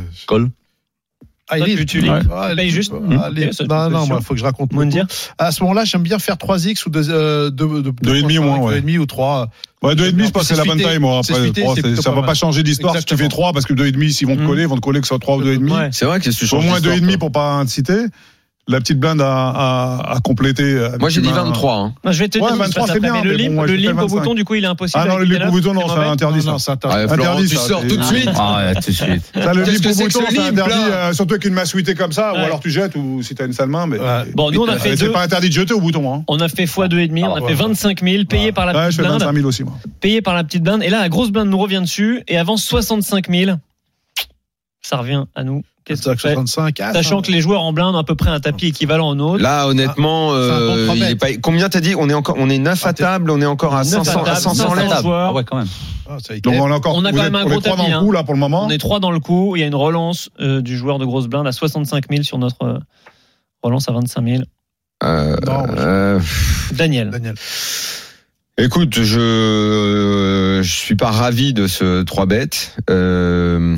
Ah, il tu- est- tu lis. Ah, juste Ah, Mmh. les- Ok, ça, Non, non, position. moi, il faut que je raconte. Moundir. coup. À ce moment-là, j'aime bien faire 3x ou 2 euh, deux- deux- Deux et demi au moins, ouais. deux et demi ou 3. Ouais, deux et demi, je pense que c'est la bonne taille, moi. Après, suité, trois, c'est c'est- plutôt ça pas va pas changer d'histoire si tu fais Exactement. 3, parce que deux et demi, s'ils vont te Mm. coller, ils vont te coller que ce soit 3 ou deux et demi. Ouais. C'est vrai que tu Au moins deux et d'histoire, demi toi. pour pas inciter. La petite blinde à, à, à compléter. avec Moi, j'ai dit une main- 23. hein. Non, je vais te Ouais, dire, 23, ça c'est bien, mais le bon, limp, le au 25. bouton, du coup, il est impossible. Ah non, le limp au bouton, non, c'est interdit, Non, ça. c'est interdit. Ouais, Florent, Interdit, tu ça, sors tout de suite. Ah, ouais, tout de suite. Ça, le limp au bouton, ce c'est interdit, euh, surtout avec une main suitée comme ça, ou alors tu jettes, ou si t'as une sale main, mais. Bon, nous, on a fait Mais C'est pas interdit de jeter au bouton, hein. On a fait x2 et demi, on a Ah, fait ouais. 25 000, payé par la Ouais, je petite fais blinde, 25 000 aussi, moi. payé par la petite blinde. Et là, la grosse blinde nous revient dessus et avance 65 000. Ça revient à nous. Qu'est-ce qu'on fait 65. ah, Sachant ça- que les joueurs en blinde ont à peu près un tapis équivalent au nôtre. Là, honnêtement, un bon euh, trois il est mètres. pas... combien t'as dit On est encore, on est 9 à table, on est encore à Neuf à 500, à table, 500 500 lettres. joueurs. Ah ouais, quand même. Ah. Donc on a encore. On a vous quand êtes- même un on est gros trois dans tapis, le hein. coup, là, pour le moment. On est trois dans le coup. Il y a une relance euh, du joueur de grosse blinde à 65 000 sur notre euh, relance à 25 000. Euh, Non, moi, je- euh, Daniel. Daniel. écoute, je je suis pas ravi de ce 3 bêtes. Euh,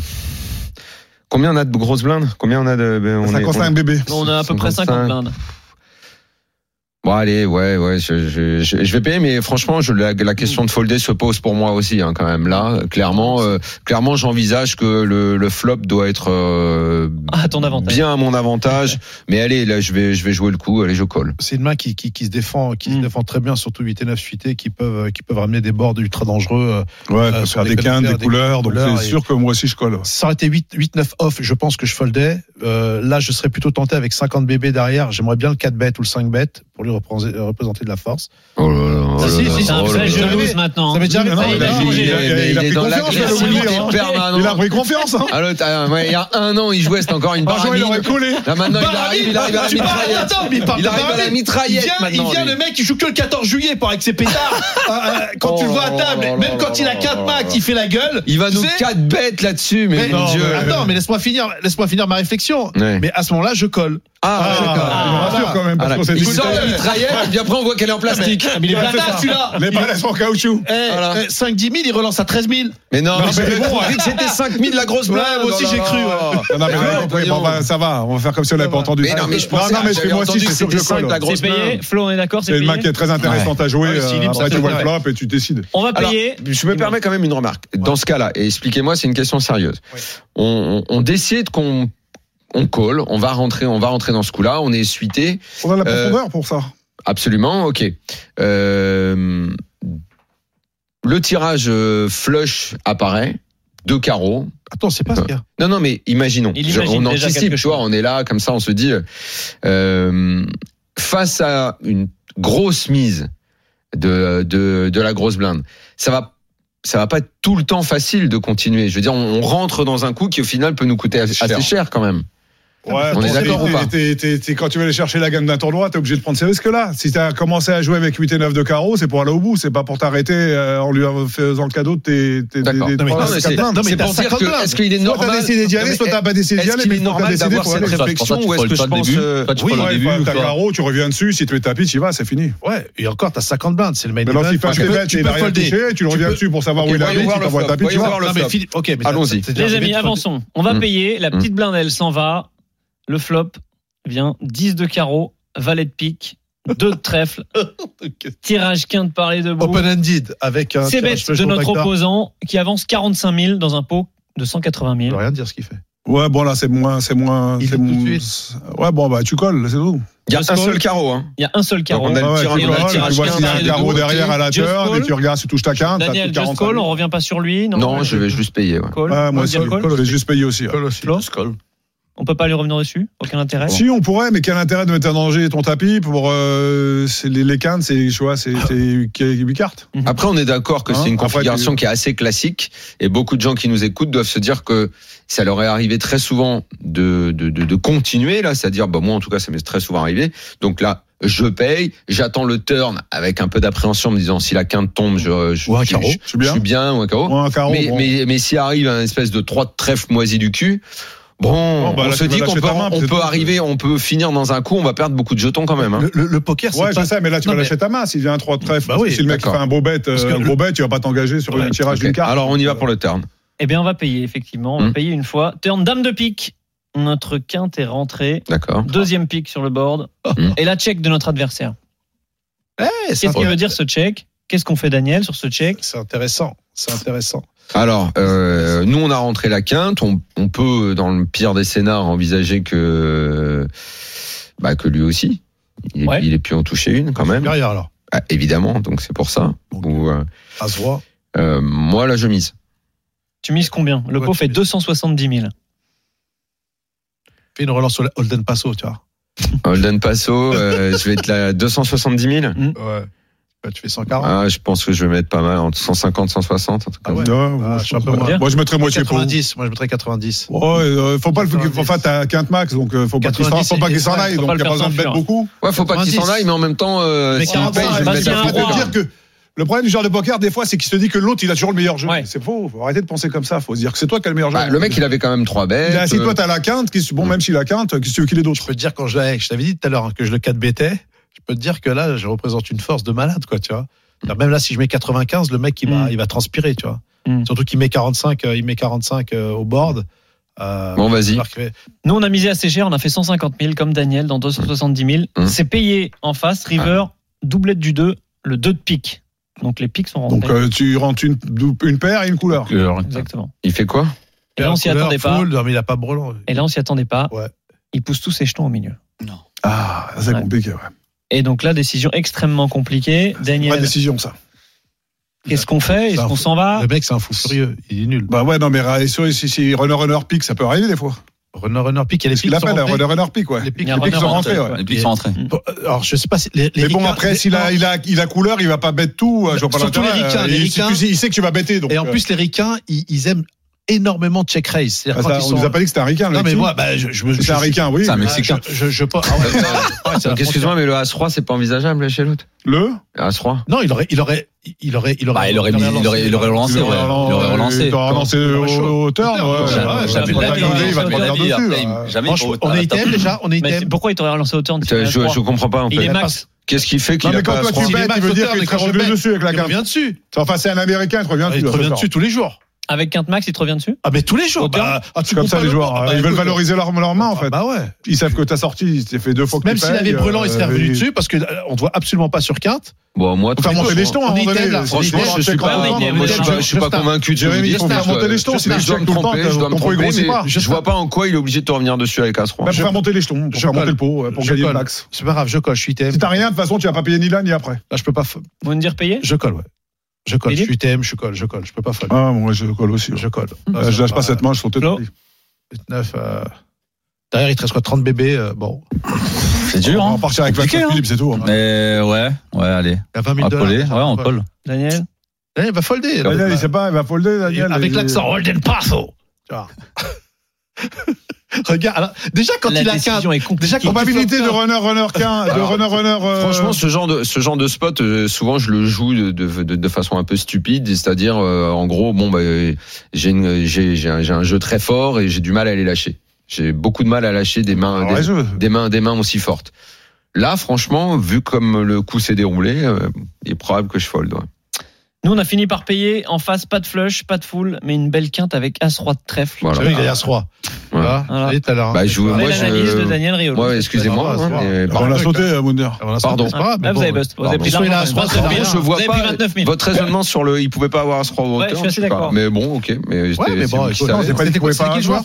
combien on a de grosses blindes? Combien on a de ben, on est- 55 bébés. On a à peu près 50 55. blindes. Bon allez, ouais, ouais, je, je, je, je vais payer, mais franchement, je, la, la question de folder se pose pour moi aussi, hein, quand même. Là, clairement, euh, clairement, j'envisage que le, le flop doit être euh, Ah, à ton avantage. bien à mon avantage. Mais allez, là, je vais, je vais jouer le coup. Allez, je colle. C'est une main qui, qui, qui se défend, qui se Mm. défend très bien, surtout 8 et 9 suités, qui peuvent, qui peuvent ramener des boards ultra dangereux. Ouais, Euh, faut sur faire des des quintes, des des couleurs. Donc c'est sûr que moi aussi je colle. Ça aurait été 8, 8 9 off, je pense que je foldais. Euh, là, je serais plutôt tenté avec 50 bébés derrière. J'aimerais bien le 4 bet ou le 5 bet pour lui représenter, de la force. Oh là là, oh Ça, là si, si, C'est un oh là jalouse maintenant. Ça m'est déjà arrivé. il a il il a- il a- pris dans confiance, permanente. Il a pris confiance. Ah, ah, il y a un an, il jouait, c'était encore une Franchement, il aurait baramine. collé. Là, maintenant, il arrive, il arrive à la mitraillette. il arrive à la baramine. mitraillette il vient, le mec, il joue que le 14 juillet avec ses pétards. Euh, euh, quand tu le Oh vois à là table, même quand il a là 4 là max, là. il fait la gueule. Il va nous sais, 4 bêtes là-dessus, mais mon Dieu. Attends, mais laisse-moi finir, laisse-moi finir ma réflexion. Mais à ce moment-là, je colle. Ah. Ah, il me rassure quand même, parce Voilà. qu'on s'est Il dit- mitraillette, et puis après, on voit qu'elle est en plastique. mais il est Ouais, c'est ça. celui-là. Les balais sont en caoutchouc. Eh, Voilà. eh, 5-10 000, il relance à 13 000. Mais non, Non, mais j'avais mais bon, compris que c'était 5000 la grosse Ouais, blague. moi aussi, Oh j'ai cru, ouais. Non, non, mais j'avais compris. Bon, bah, ça va. On va faire comme si on n'avait pas entendu. Mais non, mais je pensais, non, non, mais je j'avais moi aussi, entendu c'est que sûr que je c'était 5 colle. la grosse C'est payé. main. Flo, on est d'accord, c'est C'est une main qui est très intéressante à jouer. Ah, euh, si, libre, Après, ça tu fait vois le flop et tu décides. On va Alors, payer. je me permets quand même une remarque. Dans ce cas-là, et expliquez-moi, c'est une question sérieuse. On, on, on décide qu'on on colle, on va rentrer, on va rentrer dans ce coup-là, on est suité, On a la Euh, profondeur pour ça. Absolument, ok. Euh, le tirage euh, flush apparaît, deux carreaux. Attends, c'est pas ce qu'il y a. Non, non, mais imaginons. Il imagine on anticipe, tu vois, on est là, comme ça, on se dit, euh, face à une grosse mise de, de, de la grosse blinde, ça va ça va pas être tout le temps facile de continuer. Je veux dire, on, on rentre dans un coup qui au final peut nous coûter assez Cher. assez cher quand même. Ouais, on est t'es- d'accord ou t'es- pas t'es- t'es- t'es- Quand tu veux aller chercher la gamme d'un tournoi, t'es obligé de prendre ces risques-là. Si t'as commencé à jouer avec 8 et 9 de carreau, c'est pour aller au bout. C'est pas pour t'arrêter euh, en lui faisant le cadeau de tes, tes, D'accord. Non, mais non, mais c'est- non, mais pour dire 50 que blindes. est-ce qu'il est Soit normal t'as décidé d'y aller, soit t'as pas décidé d'y Est-ce aller. qu'il mais est normal décidé, d'avoir cette réflexion que tu ou est-ce que je pense tu oui, t'as carreau, tu reviens dessus, si tu es tapis, tu y vas, c'est fini. Ouais, et encore, t'as 50 blindes, c'est le main Mais event. fait un Tu peux- bet, tu rien touché, tu le Tu reviens dessus pour savoir Ok, où il habite, voir il le t'envoie flop, tapis, tu Non, mais. Philippe, ok, mais Allons-y. Les amis, avançons. On va Mm. payer. La petite blinde, elle s'en va. Le flop, vient 10 de carreau, valet de pique, 2 de trèfle, tirage quinte par les deux bouts. Open-ended avec un. C'est tirage bête de notre opposant qui avance 45 000 dans un pot de 180 Je 000. peux rien dire ce qu'il fait. Ouais, bon là c'est moins, c'est moins. Il tout de Ouais, bon bah tu colles, c'est tout. Il y a un seul carreau. Hein. Il y a un seul carreau. on a le Ah ouais, tirage tu tirage vois s'il y a un carreau derrière à la turn et tu regardes si tu touches ta quinte. Daniel, just 45. call, on revient pas sur lui. Non, Non, je vais juste payer. ouais. Call. Ouais, moi aussi, call. je vais juste payer aussi. Call aussi. Je. On peut pas lui revenir dessus? Aucun intérêt? Si on pourrait, mais quel intérêt de mettre en danger ton tapis pour euh, les, les quintes, c'est je vois, c'est c'est 8 cartes. Après, on est d'accord que Hein? c'est une Après, configuration tu- qui est assez classique et beaucoup de gens qui nous écoutent doivent se dire que ça leur est arrivé très souvent de, de, de, de continuer là, c'est-à-dire, bah, moi en tout cas, ça m'est très souvent arrivé. Donc là, je paye, j'attends le turn avec un peu d'appréhension, en me disant si la quinte tombe, je, je, Ou un carreau. je- Je suis bien. je suis bien ou un carreau. Ou un carreau, mais, bon. mais, mais s'il arrive un espèce de trois de trèfle moisi du cul, bon, Bon, bah, on là, se dit qu'on peut, ta main, on peut-être. peut arriver, on peut finir dans un coup, on va perdre beaucoup de jetons quand même. Hein. Le, le- le poker, c'est Ouais, pas. je sais, mais là tu Non, vas mais- lâcher ta main s'il vient un 3 de trèfle. Bah oui, si le mec fait un beau bet, un gros bet, tu vas pas t'engager sur le tirage d'une carte. Alors on y va pour le turn. Eh bien, on va payer, effectivement. On va Hmm. payer une fois. Turn dame de pique. Notre quinte est rentrée. D'accord. Deuxième pique sur le board. Hmm. Et la check de notre adversaire. Eh, c'est Qu'est-ce qu'il veut dire ce check Qu'est-ce qu'on fait, Daniel, sur ce check C'est intéressant. C'est intéressant. Alors, euh, nous, on a rentré la quinte. On, on peut, dans le pire des scénars, envisager que, bah, que lui aussi, il ait, Ouais. il ait pu en toucher une quand même. Derrière alors. Ah, évidemment, donc c'est pour ça. Donc, Ou, euh, As roi. euh, moi, là, je mise. Tu mises combien? Le pot fait mises. 270 000. Fais une relance sur le Holden Passo, tu vois. Holden Passo, euh, je vais être là 270 000. Ouais. Bah, tu fais 140. Ah, je pense que je vais mettre pas mal, entre 150, 160, en tout cas. Ah ouais. Ouais, Ah, moi, je je suis un peu pense- moins. moi, je mettrais moitié pot. 90. Moi, je mettrais 90. Ouais, euh, faut pas le, 90. enfin, t'as quinte max, donc euh, faut pas qu'il s'en, 90, faut pas qu'il s'en c'est- aille, faut donc il le y a pas faire besoin de mettre beaucoup. Ouais, faut pas qu'il s'en 90. aille, mais en même temps, euh, Mais s'il 40, paye, je vais le mettre dire que problème du joueur de poker, des fois, c'est qu'il se dit que l'autre, il a toujours le meilleur jeu. Ouais. C'est faux. Faut arrêter de penser comme ça. Faut se dire que c'est toi qui as le meilleur jeu. Bah, le mec, il avait quand même trois bêtes. Si toi t'as la quinte, bon, même s'il a quinte, qu'est-ce que tu veux qu'il ait d'autre Je peux te dire, quand je, l'avais- je t'avais dit tout à l'heure hein, que je le 4 bêtais, je peux te dire que là, je représente une force de malade, quoi, tu vois. Même là, si je mets 95, le mec, il va, Mm. il va transpirer, tu vois. Mm. Surtout qu'il met 45, euh, il met 45 euh, au board. Euh, Bon, vas-y. Nous, on a misé assez cher. On a fait 150 000 comme Daniel dans 270 000. Hum. C'est payé en face. River, doublette du 2, le 2 de pique. Donc les piques sont rentrés. Donc euh, tu rentres une, une paire et une couleur. Exactement. Il fait quoi? Et là, on s'y attendait pas. full, non, mais il a pas brelan. Et là, on s'y attendait pas. Ouais. Il pousse tous ses jetons au milieu. Ah, c'est Ouais. compliqué. Ouais. Et donc là, décision extrêmement compliquée. Pas de Daniel, décision ça. qu'est-ce qu'on fait? Est-ce C'est un qu'on fou. s'en va? Le mec, c'est un fou furieux. Il est nul. Bah ouais, non mais si, si runner runner pick, ça peut arriver des fois. Runner, runner, pick, il y a les pics sont appelle un rentrés. runner runner pick, ouais. Les pics, sont rentré, rentrés, ouais. Les pics sont rentrés. Euh, Alors, je sais pas si les, les Mais bon, ricains- après, s'il a, il a, il a couleur, il va pas bête tout. Je vois pas Surtout les l'intérêt. ricains, Euh, il, sait que tu vas bêter. Donc, Et en euh, plus, les ricains, ils, ils aiment énormément check raise. ah, C'est-à-dire quand ça, on sont. nous a pas dit que c'était un ricain. non, mais moi, bah, je, je me. C'est un ricain, oui. C'est un mais- mec- Mexicain. Je, je, je, pas- ah ouais, ouais, excuse-moi, mais le As-3, c'est pas envisageable chez l'autre Le As-3. Non, il aurait, il aurait, il aurait, il aurait. Bah, il aurait mis- il aurait- il aurait relancé, Il ouais. aurait Il aurait relancé. Il aurait relancé Il au turn. jamais, il il on est table. déjà, on est c'est- pourquoi il t'aurait relancé au turn Je, comprends pas, en Il est max. Qu'est-ce qui fait qu'il Non, a mais quand pas toi As-3 tu Il bêtes, il veut dire qu'il te revient dessus avec la Il carte. revient dessus. Enfin, c'est un américain, il te revient Il dessus. te revient dessus tous les jours. Avec quinte max, il te revient dessus Ah, mais tous les jours. Bah, ah, tu C'est comme ça les le joueurs. hein. Bah, Ils veulent valoriser leur, leur main en fait. Bah ouais. Ils savent que t'as sorti, t'es fait deux fois que Même s'il avait Brelan, il serait euh, revenu il- dessus parce que euh, on te voit absolument pas sur quinte. Bon, moi, Faut faire monter les hein. jetons. à un On est moment donné. item, là. Franchement, je suis pas, je suis pas, je suis pas Justin. convaincu de Jérémy, il faut faire Je monter dois- les jetons, je c'est les dois me tromper, je dois me il tromper, je vois pas en quoi il est obligé de te revenir dessus avec As-3. Bah, pour faire monter les jetons, pour Je faire monter le pot, pour Je gagner le max. C'est pas grave, je colle, je suis. Si t'as rien, de toute façon, tu vas pas payer ni là ni après. Là, je peux pas. Vous me dire payer? Je colle, ouais. Je colle, je suis item, je colle, je colle. Je peux pas folle. Ah, moi, je colle aussi. Je colle. Euh, Je lâche pas cette main, je saute Flo 9. euh, Derrière, il te reste quoi 30 bébés. euh, Bon, C'est dur, On va hein. partir avec Compliqué, 25 hein. Philippe, c'est tout. hein. Mais ouais, ouais, allez. il y a 20 On 000 va dollars. coller. Ouais, on colle. Daniel il va folder. Daniel, il sait pas, il va folder, Daniel. Avec l'accent Holden Paso. Tu vois. Regarde, alors, déjà quand La il a qu'un. décision est compliquée. Déjà quand Probabilité il de runner, runner, qu'un, de runner, runner. euh, Franchement, ce genre de ce genre de spot, euh, souvent je le joue de, de, de, de façon un peu stupide, c'est-à-dire euh, en gros, bon, bah, j'ai une- j'ai j'ai un, j'ai un jeu très fort et j'ai du mal à les lâcher. J'ai beaucoup de mal à lâcher des mains, alors, des, je- des mains, des mains aussi fortes. Là, franchement, vu comme le coup s'est déroulé, euh, il est probable que je fold. ouais. Nous, on a fini par payer en face, pas de flush, pas de full, mais une belle quinte avec As-Roi de trèfle. Voilà. J'avais qu'il y a ce roi. Voilà. Voilà. À l'heure. Bah, je, moi, Belle analyse je... de Daniel Riolo. Ouais, excusez-moi. Hein, mais- On l'a sauté, euh, ça, Pardon. Ah, vous avez bust. Vous avez pris il As-Roi, je vois pas pris 29 000. votre raisonnement sur le. Il pouvait pas avoir ce 3 Ouais, je suis assez d'accord. Mais bon, ok. Mais, c'était-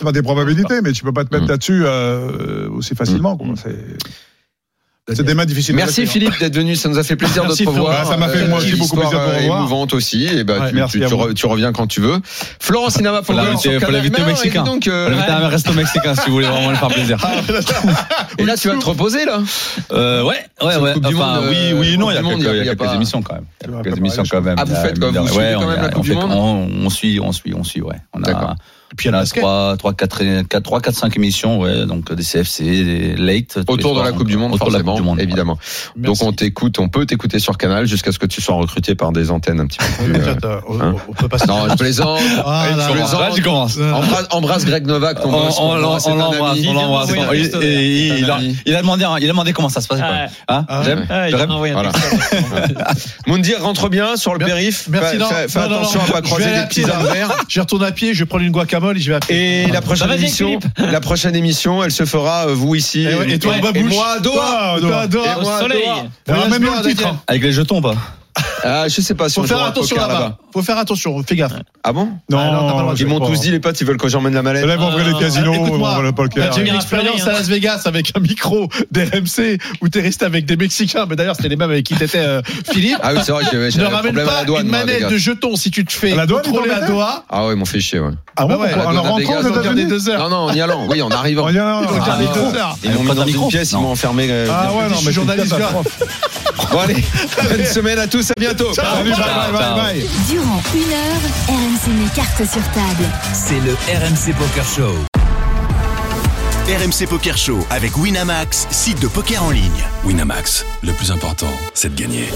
pas des probabilités, mais tu peux pas te mettre Mm. là-dessus euh, aussi facilement. C'est des mains difficiles. à Merci hein. Philippe d'être venu, ça nous a fait plaisir Merci, de te revoir. Ah, ça m'a fait, Euh, moi aussi, une beaucoup plaisir de histoire, te euh, revoir. émouvante aussi. Et bah, Ouais, tu, merci tu- à tu vous. re- tu reviens quand tu veux. Florent Sinama Faut l'inviter- faut l'inviter au Mexicain. Donc, euh, un resto mexicain si vous voulez vraiment le faire plaisir. et là, tu vas te reposer là. Euh, ouais, ouais, ouais. Enfin, oui, euh, oui, et non, il y a quelques, émissions quand même. Il y a Ouais, quelques émissions quand même. Ah, vous faites ouais, quand même a- la Coupe on du fait- Monde on, on suit, on suit, on suit, ouais. On a, Et puis il y le a basket. 3, 3, 4, 4, 3, 4, 5 émissions, ouais. Donc, des CFC, des late. Autour de la Coupe du Monde, autour de la forcément, Coupe du Monde, ouais. évidemment. Donc on t'écoute, on peut t'écouter sur Canal jusqu'à ce que tu sois recruté par des antennes un petit peu plus. euh, hein. on- peut passer. Non, je plaisante. Ah, là, Je plaisante. Là, tu commences. Embrasse, embrasse Greg Novak, ton On, boss. on, l'embrasse, on l'embrasse. Il a- demandé, il a demandé comment ça se passait. Hein Ah, J'aime. ouais. Il a J'aime. envoyé un Voilà. texte. Moundir rentre bien sur le périph. Merci, Fais- attention à pas croiser des à petits verts. Je retourne à pied, je vais prendre une guacamole et je vais à pied. Et la prochaine émission, la prochaine émission, elle se fera euh, vous ici Et, toi, et, moi à Doha. Doha. Doha. Ramène-nous bien, le titre, Pas Ah, je sais pas si Faut on faire attention là-bas. Faut faire attention, fais gaffe. Ah bon Ah, non, pas le droit Non, de Ils m'ont pas. tous dit les potes, ils veulent que j'emmène la mallette. Là, ils vont ouvrir les Ah, casinos, ils vont ouvrir le poker. J'ai eu une expérience à Las Vegas avec un micro d'RMC où t'es resté avec des Mexicains, mais d'ailleurs c'était les mêmes avec qui t'étais euh, Philippe. Ah oui, c'est vrai j'avais ne ramène pas la douane. une manette de jetons si tu te fais la douane, contrôler manette Doha. Ah ouais, ils m'ont fait chier, ouais. Ah ouais, la En rentrant Ils ont gardé deux heures. Non, non, en y allant. Oui, en arrivant. Ils ont ah, gardé non. deux heures. Ils m'ont mis Pas dans une pièce, ils m'ont enfermé. euh, Ah ouais, non, mais journaliste. Bon, allez, bonne semaine à tous, à bientôt. Salut, bye bye, bye bye. Durant une heure, RMC met carte sur table. C'est le RMC Poker Show. RMC Poker Show avec Winamax, site de poker en ligne. Winamax, le plus important, c'est de gagner.